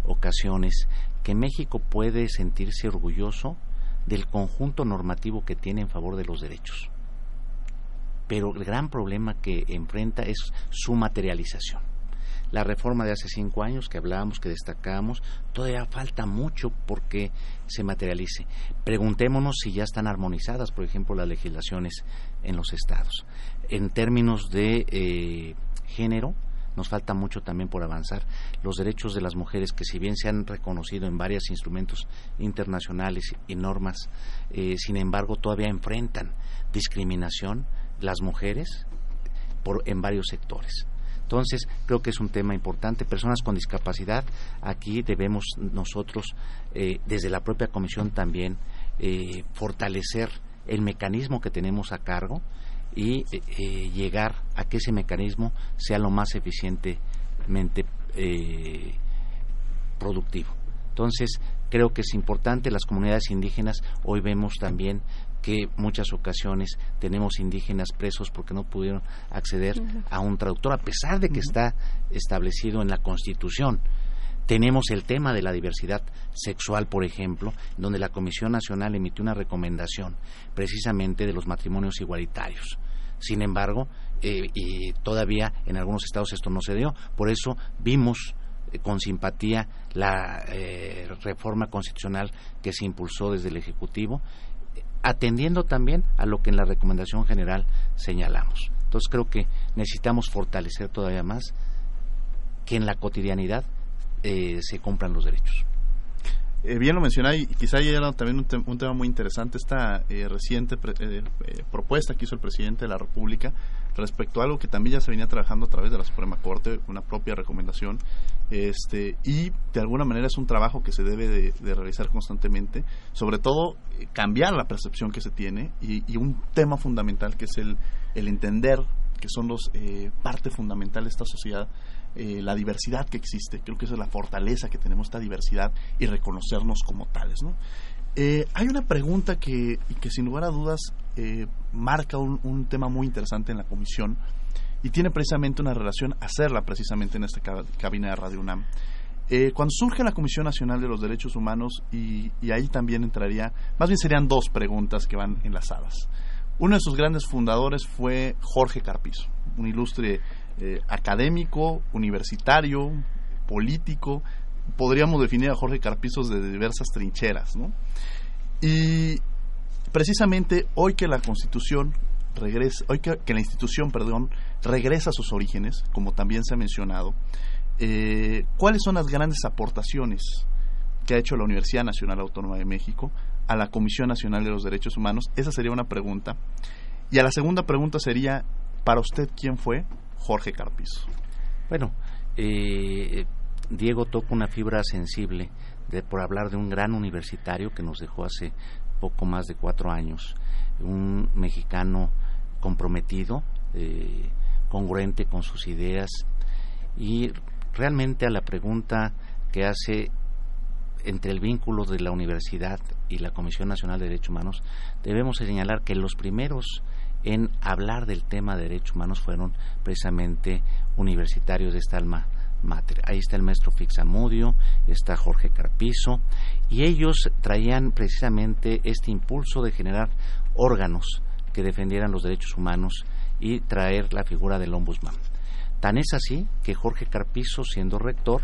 Speaker 12: ocasiones, que México puede sentirse orgulloso del conjunto normativo que tiene en favor de los derechos. Pero el gran problema que enfrenta es su materialización. La reforma de hace cinco años que hablábamos, que destacábamos, todavía falta mucho porque se materialice. Preguntémonos si ya están armonizadas, por ejemplo, las legislaciones en los estados. En términos de eh, género, nos falta mucho también por avanzar. Los derechos de las mujeres, que si bien se han reconocido en varios instrumentos internacionales y normas, eh, sin embargo todavía enfrentan discriminación las mujeres en varios sectores. Entonces, creo que es un tema importante. Personas con discapacidad, aquí debemos nosotros, eh, desde la propia Comisión también, eh, fortalecer el mecanismo que tenemos a cargo y eh, llegar a que ese mecanismo sea lo más eficientemente eh, productivo. Entonces, creo que es importante, las comunidades indígenas, hoy vemos también que muchas ocasiones tenemos indígenas presos porque no pudieron acceder a un traductor, a pesar de que está establecido en la Constitución. Tenemos el tema de la diversidad sexual, por ejemplo, donde la Comisión Nacional emitió una recomendación precisamente de los matrimonios igualitarios. Sin embargo, eh, y todavía en algunos estados esto no se dio. Por eso vimos eh, con simpatía la eh, reforma constitucional que se impulsó desde el Ejecutivo, atendiendo también a lo que en la recomendación general señalamos. Entonces creo que necesitamos fortalecer todavía más que en la cotidianidad se cumplan los derechos.
Speaker 9: Eh, bien lo mencionaba y quizá ya era también un, tema muy interesante esta eh, reciente eh, propuesta que hizo el presidente de la República respecto a algo que también ya se venía trabajando a través de la Suprema Corte, una propia recomendación, este y de alguna manera es un trabajo que se debe de, realizar constantemente, sobre todo cambiar la percepción que se tiene y, y, un tema fundamental que es el, el entender que son los parte fundamental de esta sociedad eh, la diversidad que existe. Creo que esa es la fortaleza que tenemos, esta diversidad y reconocernos como tales. ¿no? Eh, hay una pregunta que, que sin lugar a dudas eh, marca un, tema muy interesante en la comisión y tiene precisamente una relación, hacerla precisamente en esta cabina de Radio UNAM. cuando surge la Comisión Nacional de los Derechos Humanos, y, ahí también entraría, más bien serían dos preguntas que van enlazadas. Uno de sus grandes fundadores fue Jorge Carpizo, un ilustre eh, académico, universitario, político. Podríamos definir a Jorge Carpizos de diversas trincheras, ¿no? Y precisamente hoy que la Constitución regresa, hoy que, la institución, perdón, regresa a sus orígenes, como también se ha mencionado, eh, ¿cuáles son las grandes aportaciones que ha hecho la Universidad Nacional Autónoma de México a la Comisión Nacional de los Derechos Humanos? Esa sería una pregunta. Y a la segunda pregunta sería, para usted, ¿quién fue Jorge Carpizo?
Speaker 12: Bueno, eh, Diego toca una fibra sensible de, por hablar de un gran universitario que nos dejó hace poco más de cuatro años, un mexicano comprometido, eh, congruente con sus ideas. Y realmente a la pregunta que hace entre el vínculo de la universidad y la Comisión Nacional de Derechos Humanos, debemos señalar que los primeros en hablar del tema de derechos humanos fueron precisamente universitarios de esta alma mater. Ahí está el maestro Fixamudio, está Jorge Carpizo, y ellos traían precisamente este impulso de generar órganos que defendieran los derechos humanos y traer la figura del ombudsman. Tan es así que Jorge Carpizo, siendo rector,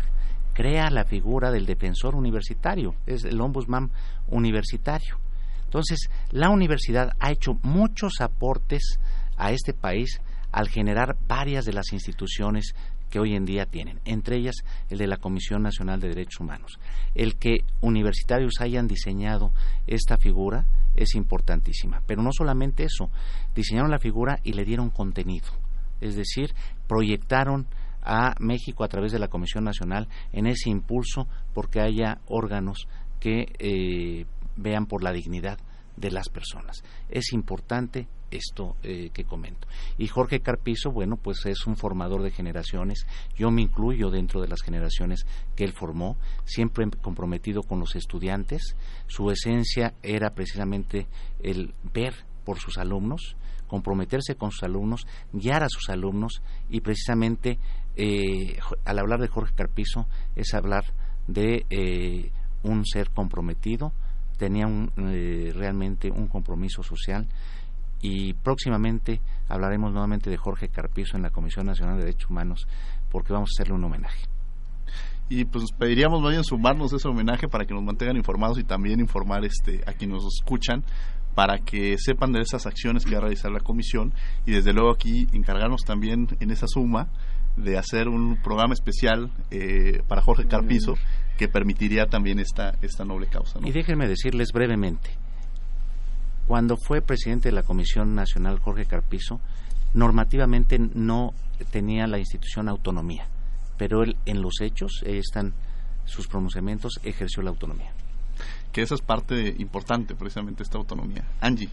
Speaker 12: crea la figura del defensor universitario, es el ombudsman universitario. Entonces, la universidad ha hecho muchos aportes a este país al generar varias de las instituciones que hoy en día tienen, entre ellas el de la Comisión Nacional de Derechos Humanos. El que universitarios hayan diseñado esta figura es importantísima, pero no solamente eso, diseñaron la figura y le dieron contenido, es decir, proyectaron a México a través de la Comisión Nacional en ese impulso porque haya órganos que eh, vean por la dignidad de las personas. Es importante esto eh, que comento. Y Jorge Carpizo, bueno, pues es un formador de generaciones. Yo me incluyo dentro de las generaciones que él formó, siempre comprometido con los estudiantes. Su esencia era precisamente el ver por sus alumnos, comprometerse con sus alumnos, guiar a sus alumnos y precisamente eh, al hablar de Jorge Carpizo es hablar de eh, un ser comprometido, tenía eh, realmente un compromiso social y próximamente hablaremos nuevamente de Jorge Carpizo en la Comisión Nacional de Derechos Humanos porque vamos a hacerle un homenaje.
Speaker 9: Y pues pediríamos más bien sumarnos a ese homenaje para que nos mantengan informados y también informar este a quienes nos escuchan para que sepan de esas acciones que va a realizar la comisión y desde luego aquí encargarnos también en esa suma de hacer un programa especial eh, para Jorge Carpizo que permitiría también esta, esta noble causa.
Speaker 12: Y déjenme decirles brevemente, cuando fue presidente de la Comisión Nacional Jorge Carpizo, normativamente no tenía la institución autonomía, pero él en los hechos, están sus pronunciamientos, ejerció la autonomía.
Speaker 9: Que esa es parte importante, precisamente, esta autonomía. Angie,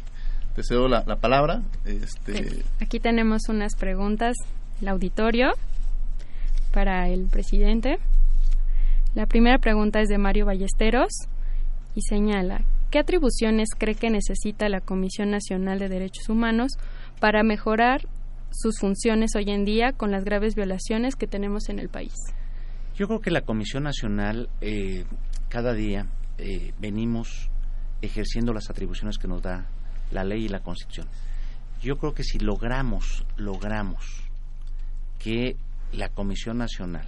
Speaker 9: te cedo la, la palabra. Este...
Speaker 10: Aquí tenemos unas preguntas, el auditorio, para el presidente. La primera pregunta es de Mario Ballesteros y señala, ¿qué atribuciones cree que necesita la Comisión Nacional de Derechos Humanos para mejorar sus funciones hoy en día con las graves violaciones que tenemos en el país?
Speaker 12: Yo creo que la Comisión Nacional eh, cada día eh, venimos ejerciendo las atribuciones que nos da la ley y la Constitución. Yo creo que si logramos, logramos que la Comisión Nacional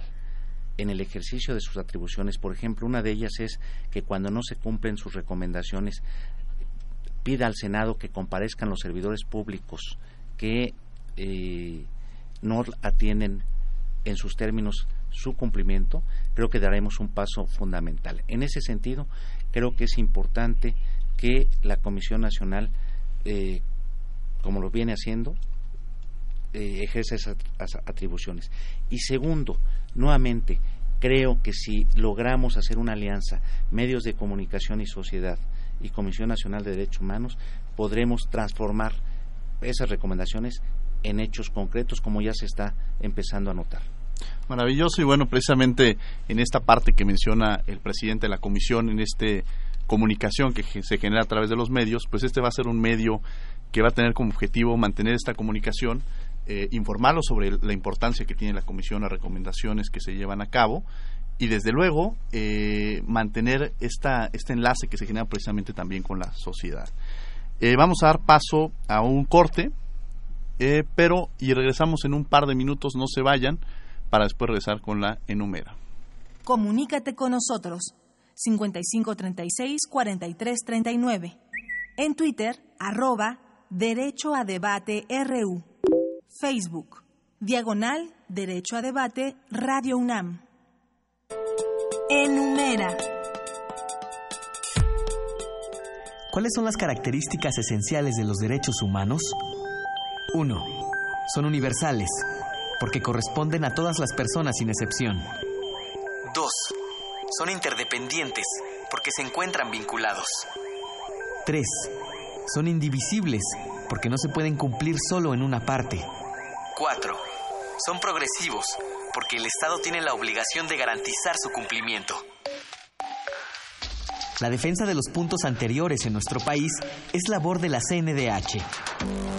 Speaker 12: en el ejercicio de sus atribuciones. Por ejemplo, una de ellas es que cuando no se cumplen sus recomendaciones, pida al Senado que comparezcan los servidores públicos que eh, no atienden en sus términos su cumplimiento, creo que daremos un paso fundamental. En ese sentido, creo que es importante que la Comisión Nacional, eh, como lo viene haciendo, eh, ejerce esas atribuciones. Y segundo, nuevamente, creo que si logramos hacer una alianza, medios de comunicación y sociedad y Comisión Nacional de Derechos Humanos, podremos transformar esas recomendaciones en hechos concretos como ya se está empezando a notar.
Speaker 9: Maravilloso y bueno, precisamente en esta parte que menciona el presidente de la comisión, en este comunicación que se genera a través de los medios, pues este va a ser un medio que va a tener como objetivo mantener esta comunicación eh, informarlos sobre la importancia que tiene la comisión, las recomendaciones que se llevan a cabo y desde luego eh, mantener esta, este enlace que se genera precisamente también con la sociedad. Eh, vamos a dar paso a un corte, pero y regresamos en un par de minutos, no se vayan, para después regresar con la enumera.
Speaker 8: Comunícate con nosotros 5536-4339. En Twitter, arroba Derecho a Debate RU. Facebook, diagonal, Derecho a Debate, Radio UNAM. Enumera.
Speaker 11: ¿Cuáles son las características esenciales de los derechos humanos? 1. Son universales, porque corresponden a todas las personas sin excepción.
Speaker 30: 2. Son interdependientes, porque se encuentran vinculados.
Speaker 11: 3. Son indivisibles, porque no se pueden cumplir solo en una parte.
Speaker 30: 4. Son progresivos porque el Estado tiene la obligación de garantizar su cumplimiento.
Speaker 11: La defensa de los puntos anteriores en nuestro país es labor de la CNDH.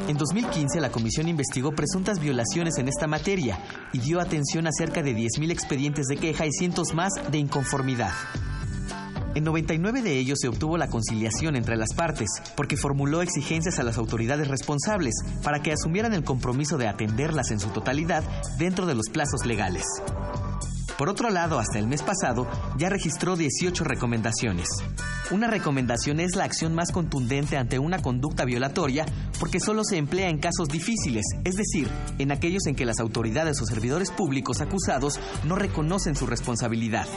Speaker 11: En 2015 la comisión investigó presuntas violaciones en esta materia y dio atención a cerca de 10.000 expedientes de queja y cientos más de inconformidad. En 99 de ellos se obtuvo la conciliación entre las partes, porque formuló exigencias a las autoridades responsables para que asumieran el compromiso de atenderlas en su totalidad dentro de los plazos legales. Por otro lado, hasta el mes pasado ya registró 18 recomendaciones. Una recomendación es la acción más contundente ante una conducta violatoria porque solo se emplea en casos difíciles, es decir, en aquellos en que las autoridades o servidores públicos acusados no reconocen su responsabilidad.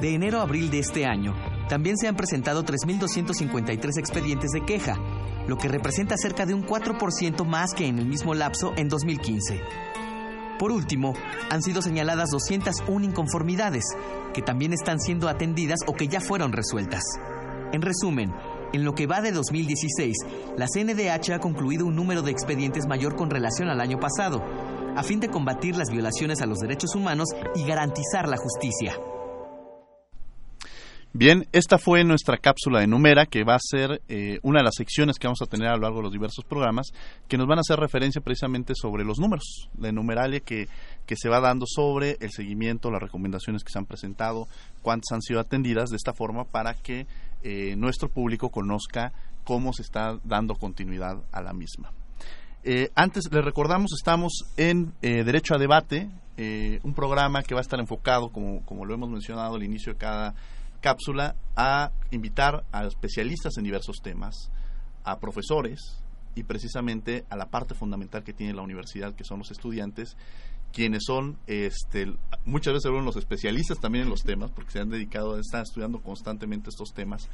Speaker 11: De enero a abril de este año, también se han presentado 3.253 expedientes de queja, lo que representa cerca de un 4% más que en el mismo lapso en 2015. Por último, han sido señaladas 201 inconformidades, que también están siendo atendidas o que ya fueron resueltas. En resumen,
Speaker 31: En lo que va de 2016, la CNDH ha concluido un número de expedientes mayor con relación al año pasado, a fin de combatir las violaciones a los derechos humanos y garantizar la justicia.
Speaker 9: Bien, esta fue nuestra cápsula de Numera, que va a ser eh, una de las secciones que vamos a tener a lo largo de los diversos programas, que nos van a hacer referencia precisamente sobre los números, la enumeralia que, que se va dando sobre el seguimiento, las recomendaciones que se han presentado, cuántas han sido atendidas, de esta forma para que eh, nuestro público conozca cómo se está dando continuidad a la misma. Eh, antes, les recordamos, estamos en Derecho a Debate, un programa que va a estar enfocado, como, como lo hemos mencionado al inicio de cada cápsula a invitar a especialistas en diversos temas, a profesores y precisamente a la parte fundamental que tiene la universidad, que son los estudiantes, quienes son este, muchas veces son los especialistas también en los temas, porque se han dedicado, a estar estudiando constantemente estos temas,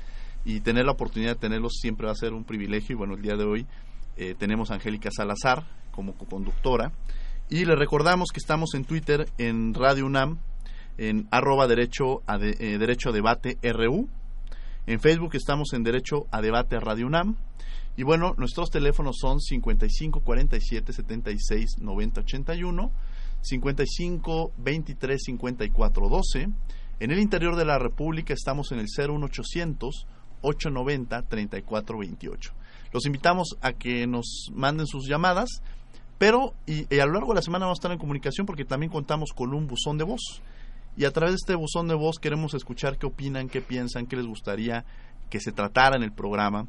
Speaker 9: y tener la oportunidad de tenerlos siempre va a ser un privilegio, y bueno, el día de hoy eh, tenemos a Angélica Salazar como conductora, y le recordamos que estamos en Twitter en Radio UNAM, en arroba derecho a, eh, derecho debate RU. En Facebook estamos en Derecho a Debate Radio UNAM. Y bueno, nuestros teléfonos son 55 47 76 90 81, 55 23 54 12. En el interior de la República estamos en el 01800 890 34 28. Los invitamos a que nos manden sus llamadas, pero y, y a lo largo de la semana vamos a estar en comunicación porque también contamos con un buzón de voz y a través de este buzón de voz queremos escuchar qué opinan, qué piensan, qué les gustaría que se tratara en el programa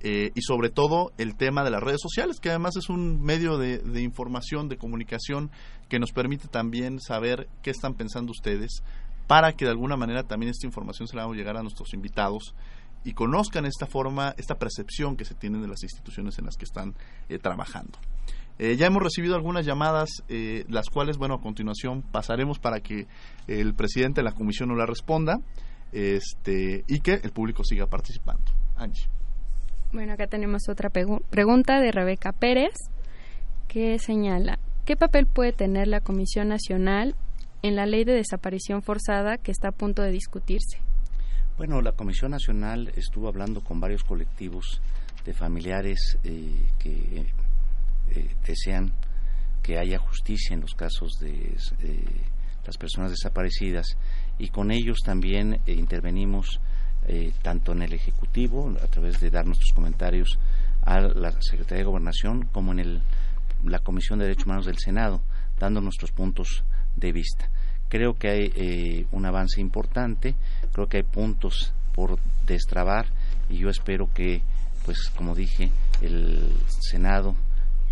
Speaker 9: eh, y sobre todo el tema de las redes sociales, que además es un medio de, información, de comunicación que nos permite también saber qué están pensando ustedes para que de alguna manera también esta información se la vamos a llegar a nuestros invitados y conozcan esta forma, esta percepción que se tienen de las instituciones en las que están eh, trabajando. Eh, ya hemos recibido algunas llamadas, eh, las cuales, bueno, a continuación pasaremos para que el presidente de la comisión nos la responda este, y que el público siga participando. Angie.
Speaker 10: Bueno, acá tenemos otra pregunta de Rebeca Pérez que señala, ¿qué papel puede tener la Comisión Nacional en la ley de desaparición forzada que está a punto de discutirse?
Speaker 12: Bueno, la Comisión Nacional estuvo hablando con varios colectivos de familiares eh, que eh, desean que haya justicia en los casos de eh, las personas desaparecidas y con ellos también eh, intervenimos tanto en el Ejecutivo, a través de dar nuestros comentarios a la Secretaría de Gobernación, como en el, la Comisión de Derechos Humanos del Senado, dando nuestros puntos de vista. Creo que hay un avance importante, creo que hay puntos por destrabar y yo espero que, pues como dije, el Senado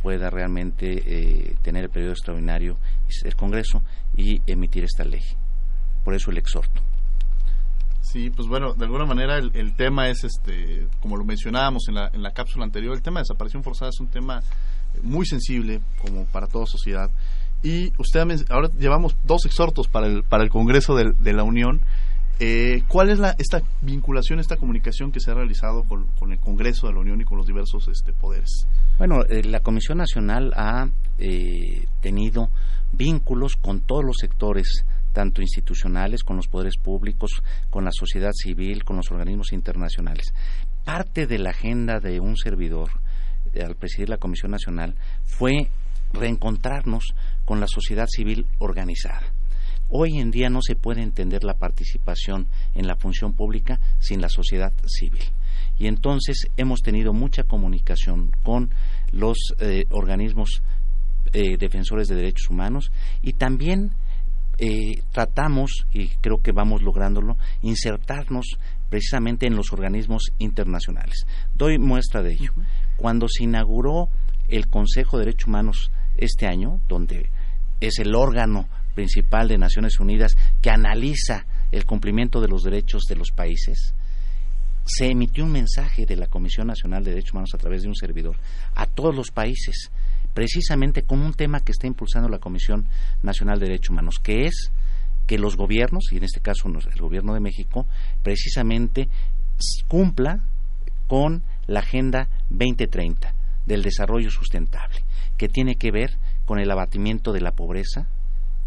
Speaker 12: pueda realmente eh, tener el periodo extraordinario el Congreso y emitir esta ley. Por eso el exhorto.
Speaker 9: Sí, pues bueno, de alguna manera el, tema es, este, como lo mencionábamos en la, en la cápsula anterior, el tema de desaparición forzada es un tema muy sensible como para toda sociedad. Y usted ahora llevamos dos exhortos para el, para el Congreso de, de la Unión eh, ¿Cuál es la, esta vinculación, esta comunicación que se ha realizado con, el Congreso de la Unión y con los diversos este, poderes?
Speaker 12: Bueno, eh, la Comisión Nacional ha eh, tenido vínculos con todos los sectores tanto institucionales, con los poderes públicos, con la sociedad civil, con los organismos internacionales. Parte de la agenda de un servidor al presidir la Comisión Nacional fue reencontrarnos con la sociedad civil organizada Hoy en día no se puede entender la participación en la función pública sin la sociedad civil. Y entonces hemos tenido mucha comunicación con los eh, organismos eh, defensores de derechos humanos y también eh, tratamos, y creo que vamos lográndolo, insertarnos precisamente en los organismos internacionales. Doy muestra de ello. Cuando se inauguró el Consejo de Derechos Humanos este año, donde es el órgano principal de Naciones Unidas que analiza el cumplimiento de los derechos de los países, se emitió un mensaje de la Comisión Nacional de Derechos Humanos a través de un servidor a todos los países, precisamente con un tema que está impulsando la Comisión Nacional de Derechos Humanos, que es que los gobiernos, y en este caso el gobierno de México, precisamente cumpla con la Agenda 2030 del Desarrollo Sustentable, que tiene que ver con el abatimiento de la pobreza,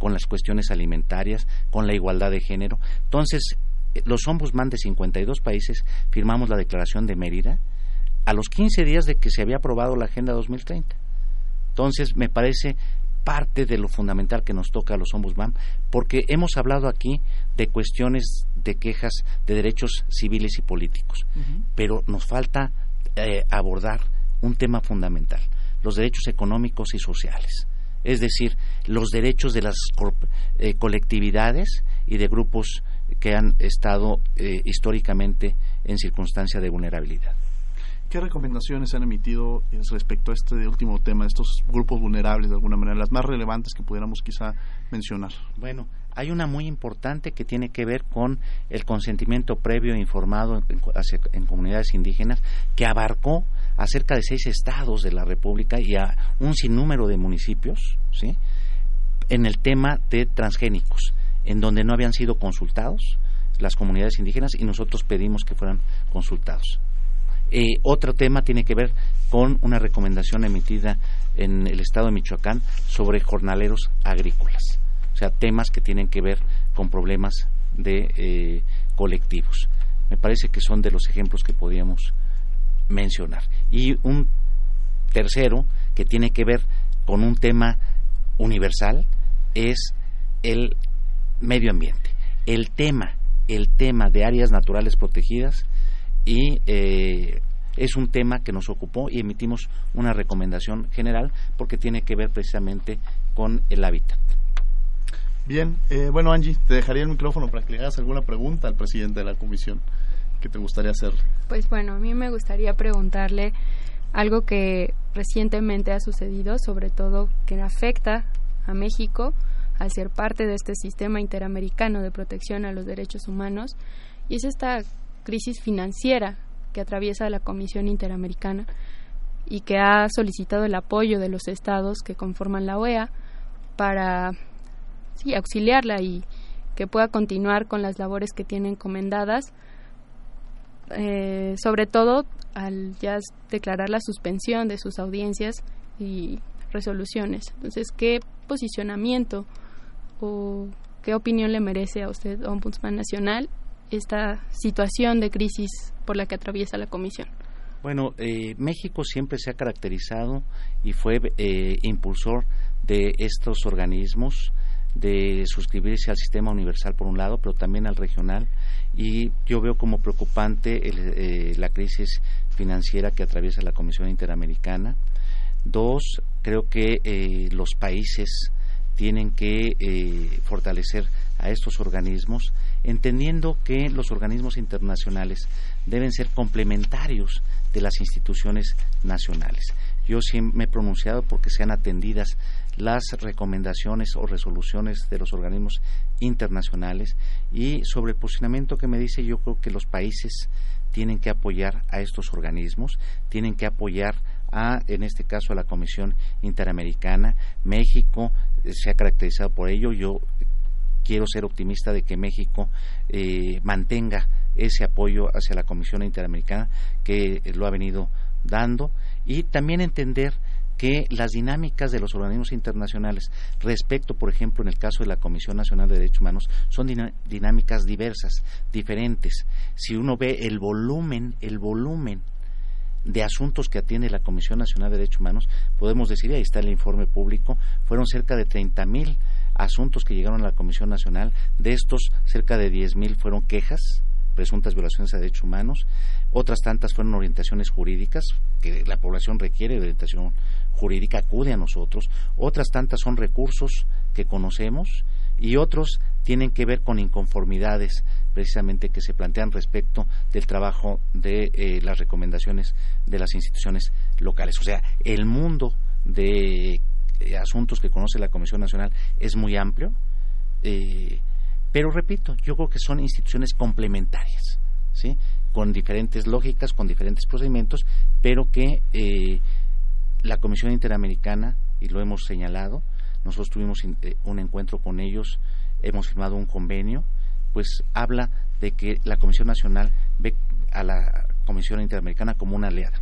Speaker 12: con las cuestiones alimentarias, con la igualdad de género. Entonces, los ombudsman de 52 países firmamos la declaración de Mérida a los 15 días de que se había aprobado la Agenda 2030. Entonces, me parece parte de lo fundamental que nos toca a los ombudsman, porque hemos hablado aquí de cuestiones de quejas de derechos civiles y políticos, pero nos falta eh, abordar un tema fundamental, los derechos económicos y sociales, es decir, los derechos de las eh, colectividades y de grupos que han estado eh, históricamente en circunstancia de vulnerabilidad.
Speaker 9: ¿Qué recomendaciones han emitido respecto a este último tema, estos grupos vulnerables de alguna manera, las más relevantes que pudiéramos quizá mencionar?
Speaker 12: Bueno, hay una muy importante que tiene que ver con el consentimiento previo informado en, comunidades indígenas, que abarcó a cerca de seis estados de la República y a un sinnúmero de municipios, ¿sí? En el tema de transgénicos, en donde no habían sido consultados las comunidades indígenas y nosotros pedimos que fueran consultados. Eh, otro tema tiene que ver con una recomendación emitida en el estado de Michoacán sobre jornaleros agrícolas, o sea, temas que tienen que ver con problemas de eh, colectivos. Me parece que son de los ejemplos que podíamos mencionar. Y un tercero que tiene que ver con un tema universal es el medio ambiente. El tema, el tema de áreas naturales protegidas y eh, es un tema que nos ocupó y emitimos una recomendación general porque tiene que ver precisamente con el hábitat.
Speaker 9: Bien, eh, bueno Angie, te dejaría el micrófono para que le hagas alguna pregunta al presidente de la comisión que te gustaría hacer.
Speaker 10: Pues bueno, a mí me gustaría preguntarle algo que recientemente ha sucedido, sobre todo que afecta a México al ser parte de este sistema interamericano de protección a los derechos humanos, y es esta crisis financiera que atraviesa la Comisión Interamericana y que ha solicitado el apoyo de los estados que conforman la OEA para sí, auxiliarla y que pueda continuar con las labores que tiene encomendadas, eh, sobre todo al ya declarar la suspensión de sus audiencias y resoluciones. Entonces, ¿qué posicionamiento o qué opinión le merece a usted, Ombudsman Nacional, esta situación de crisis por la que atraviesa la Comisión?
Speaker 12: Bueno, eh, México siempre se ha caracterizado y fue eh, impulsor de estos organismos, de suscribirse al sistema universal por un lado, pero también al regional. Y yo veo como preocupante eh, la crisis financiera que atraviesa la Comisión Interamericana. Dos, creo que los países tienen que fortalecer a estos organismos entendiendo que los organismos internacionales deben ser complementarios de las instituciones nacionales. Yo sí me he pronunciado porque sean atendidas las recomendaciones o resoluciones de los organismos internacionales y sobre el posicionamiento que me dice yo creo que los países tienen que apoyar a estos organismos, tienen que apoyar a, en este caso, a la Comisión Interamericana. México se ha caracterizado por ello. Yo quiero ser optimista de que México eh, mantenga ese apoyo hacia la Comisión Interamericana que lo ha venido dando y también entender que las dinámicas de los organismos internacionales respecto, por ejemplo, en el caso de la Comisión Nacional de Derechos Humanos, son dinámicas diversas, diferentes. Si uno ve el volumen, el volumen de asuntos que atiende la Comisión Nacional de Derechos Humanos, podemos decir, ahí está el informe público, fueron cerca de 30 mil asuntos que llegaron a la Comisión Nacional. De estos, cerca de 10.000 fueron quejas, presuntas violaciones a derechos humanos. Otras tantas fueron orientaciones jurídicas, que la población requiere de orientación jurídica, acude a nosotros. Otras tantas son recursos que conocemos y otros tienen que ver con inconformidades precisamente que se plantean respecto del trabajo de eh, las recomendaciones de las instituciones locales. O sea, el mundo de eh, asuntos que conoce la Comisión Nacional es muy amplio, eh, pero repito, yo creo que son instituciones complementarias, ¿sí? con diferentes lógicas, con diferentes procedimientos, pero que eh, la Comisión Interamericana, y lo hemos señalado, nosotros tuvimos un encuentro con ellos, hemos firmado un convenio, pues habla de que la Comisión Nacional ve a la Comisión Interamericana como una aliada.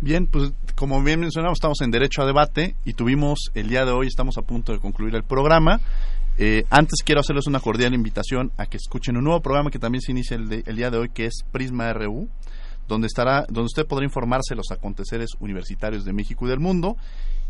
Speaker 9: Bien, pues como bien mencionamos, estamos en derecho a debate y tuvimos el día de hoy, estamos a punto de concluir el programa. Eh, antes quiero hacerles una cordial invitación a que escuchen un nuevo programa que también se inicia el, el día de hoy, que es Prisma RU, donde estará, donde usted podrá informarse de los aconteceres universitarios de México y del mundo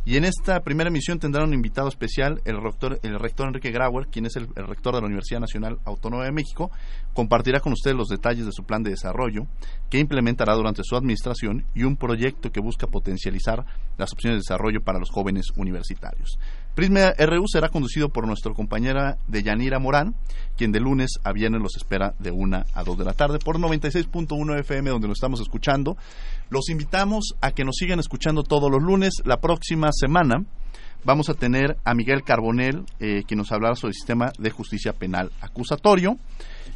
Speaker 9: y en esta primera emisión tendrán un invitado especial, el rector, el rector Enrique Grauer, quien es el, rector de la Universidad Nacional Autónoma de México, compartirá con ustedes los detalles de su plan de desarrollo que implementará durante su administración y un proyecto que busca potencializar las opciones de desarrollo para los jóvenes universitarios. Prisma RU será conducido por nuestra compañera Deyanira Morán, quien de lunes a viernes los espera de 1 a 2 de la tarde por 96.1 FM donde nos estamos escuchando. Los invitamos a que nos sigan escuchando todos los lunes. La próxima semana vamos a tener a Miguel Carbonel, eh, quien nos hablará sobre el sistema de justicia penal acusatorio.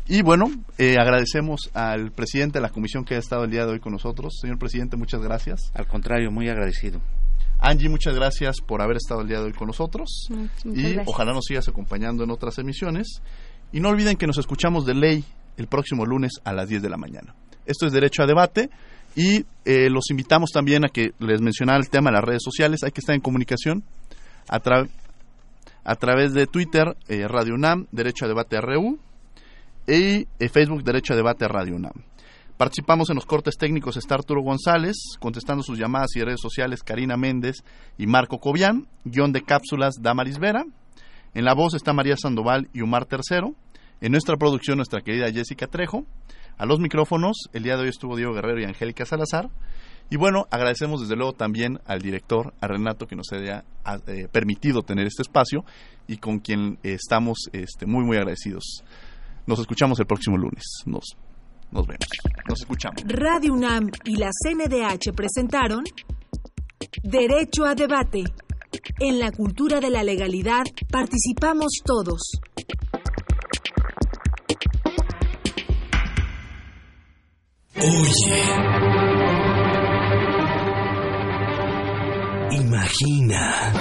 Speaker 9: Y bueno, eh, agradecemos al presidente de la comisión que ha estado el día de hoy con nosotros. Señor presidente, muchas gracias.
Speaker 12: Al contrario, muy agradecido.
Speaker 9: Angie, muchas gracias por haber estado el día de hoy con nosotros. y ojalá nos sigas acompañando en otras emisiones. Y no olviden que nos escuchamos de ley el próximo lunes a las 10 de la mañana. Esto es Derecho a Debate. Y eh, los invitamos también a que les mencionara el tema de las redes sociales. Hay que estar en comunicación a, a través de Twitter, eh, Radio UNAM, Derecho a Debate RU, y eh, Facebook, Derecho a Debate Radio UNAM. Participamos en los cortes técnicos está Arturo González, contestando sus llamadas y redes sociales Karina Méndez y Marco Cobian, guion de cápsulas Damaris Vera. En la voz está María Sandoval y Umar Tercero. En nuestra producción, nuestra querida Jessica Trejo. A los micrófonos, el día de hoy estuvo Diego Guerrero y Angélica Salazar. Y bueno, agradecemos desde luego también al director, a Renato, que nos haya eh, permitido tener este espacio y con quien estamos este, muy, muy agradecidos. Nos escuchamos el próximo lunes. Nos, nos vemos. Nos escuchamos.
Speaker 8: Radio UNAM y la CNDH presentaron Derecho a Debate. En la cultura de la legalidad participamos todos.
Speaker 32: Oye. Imagina.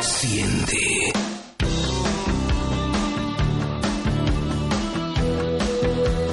Speaker 32: Siente.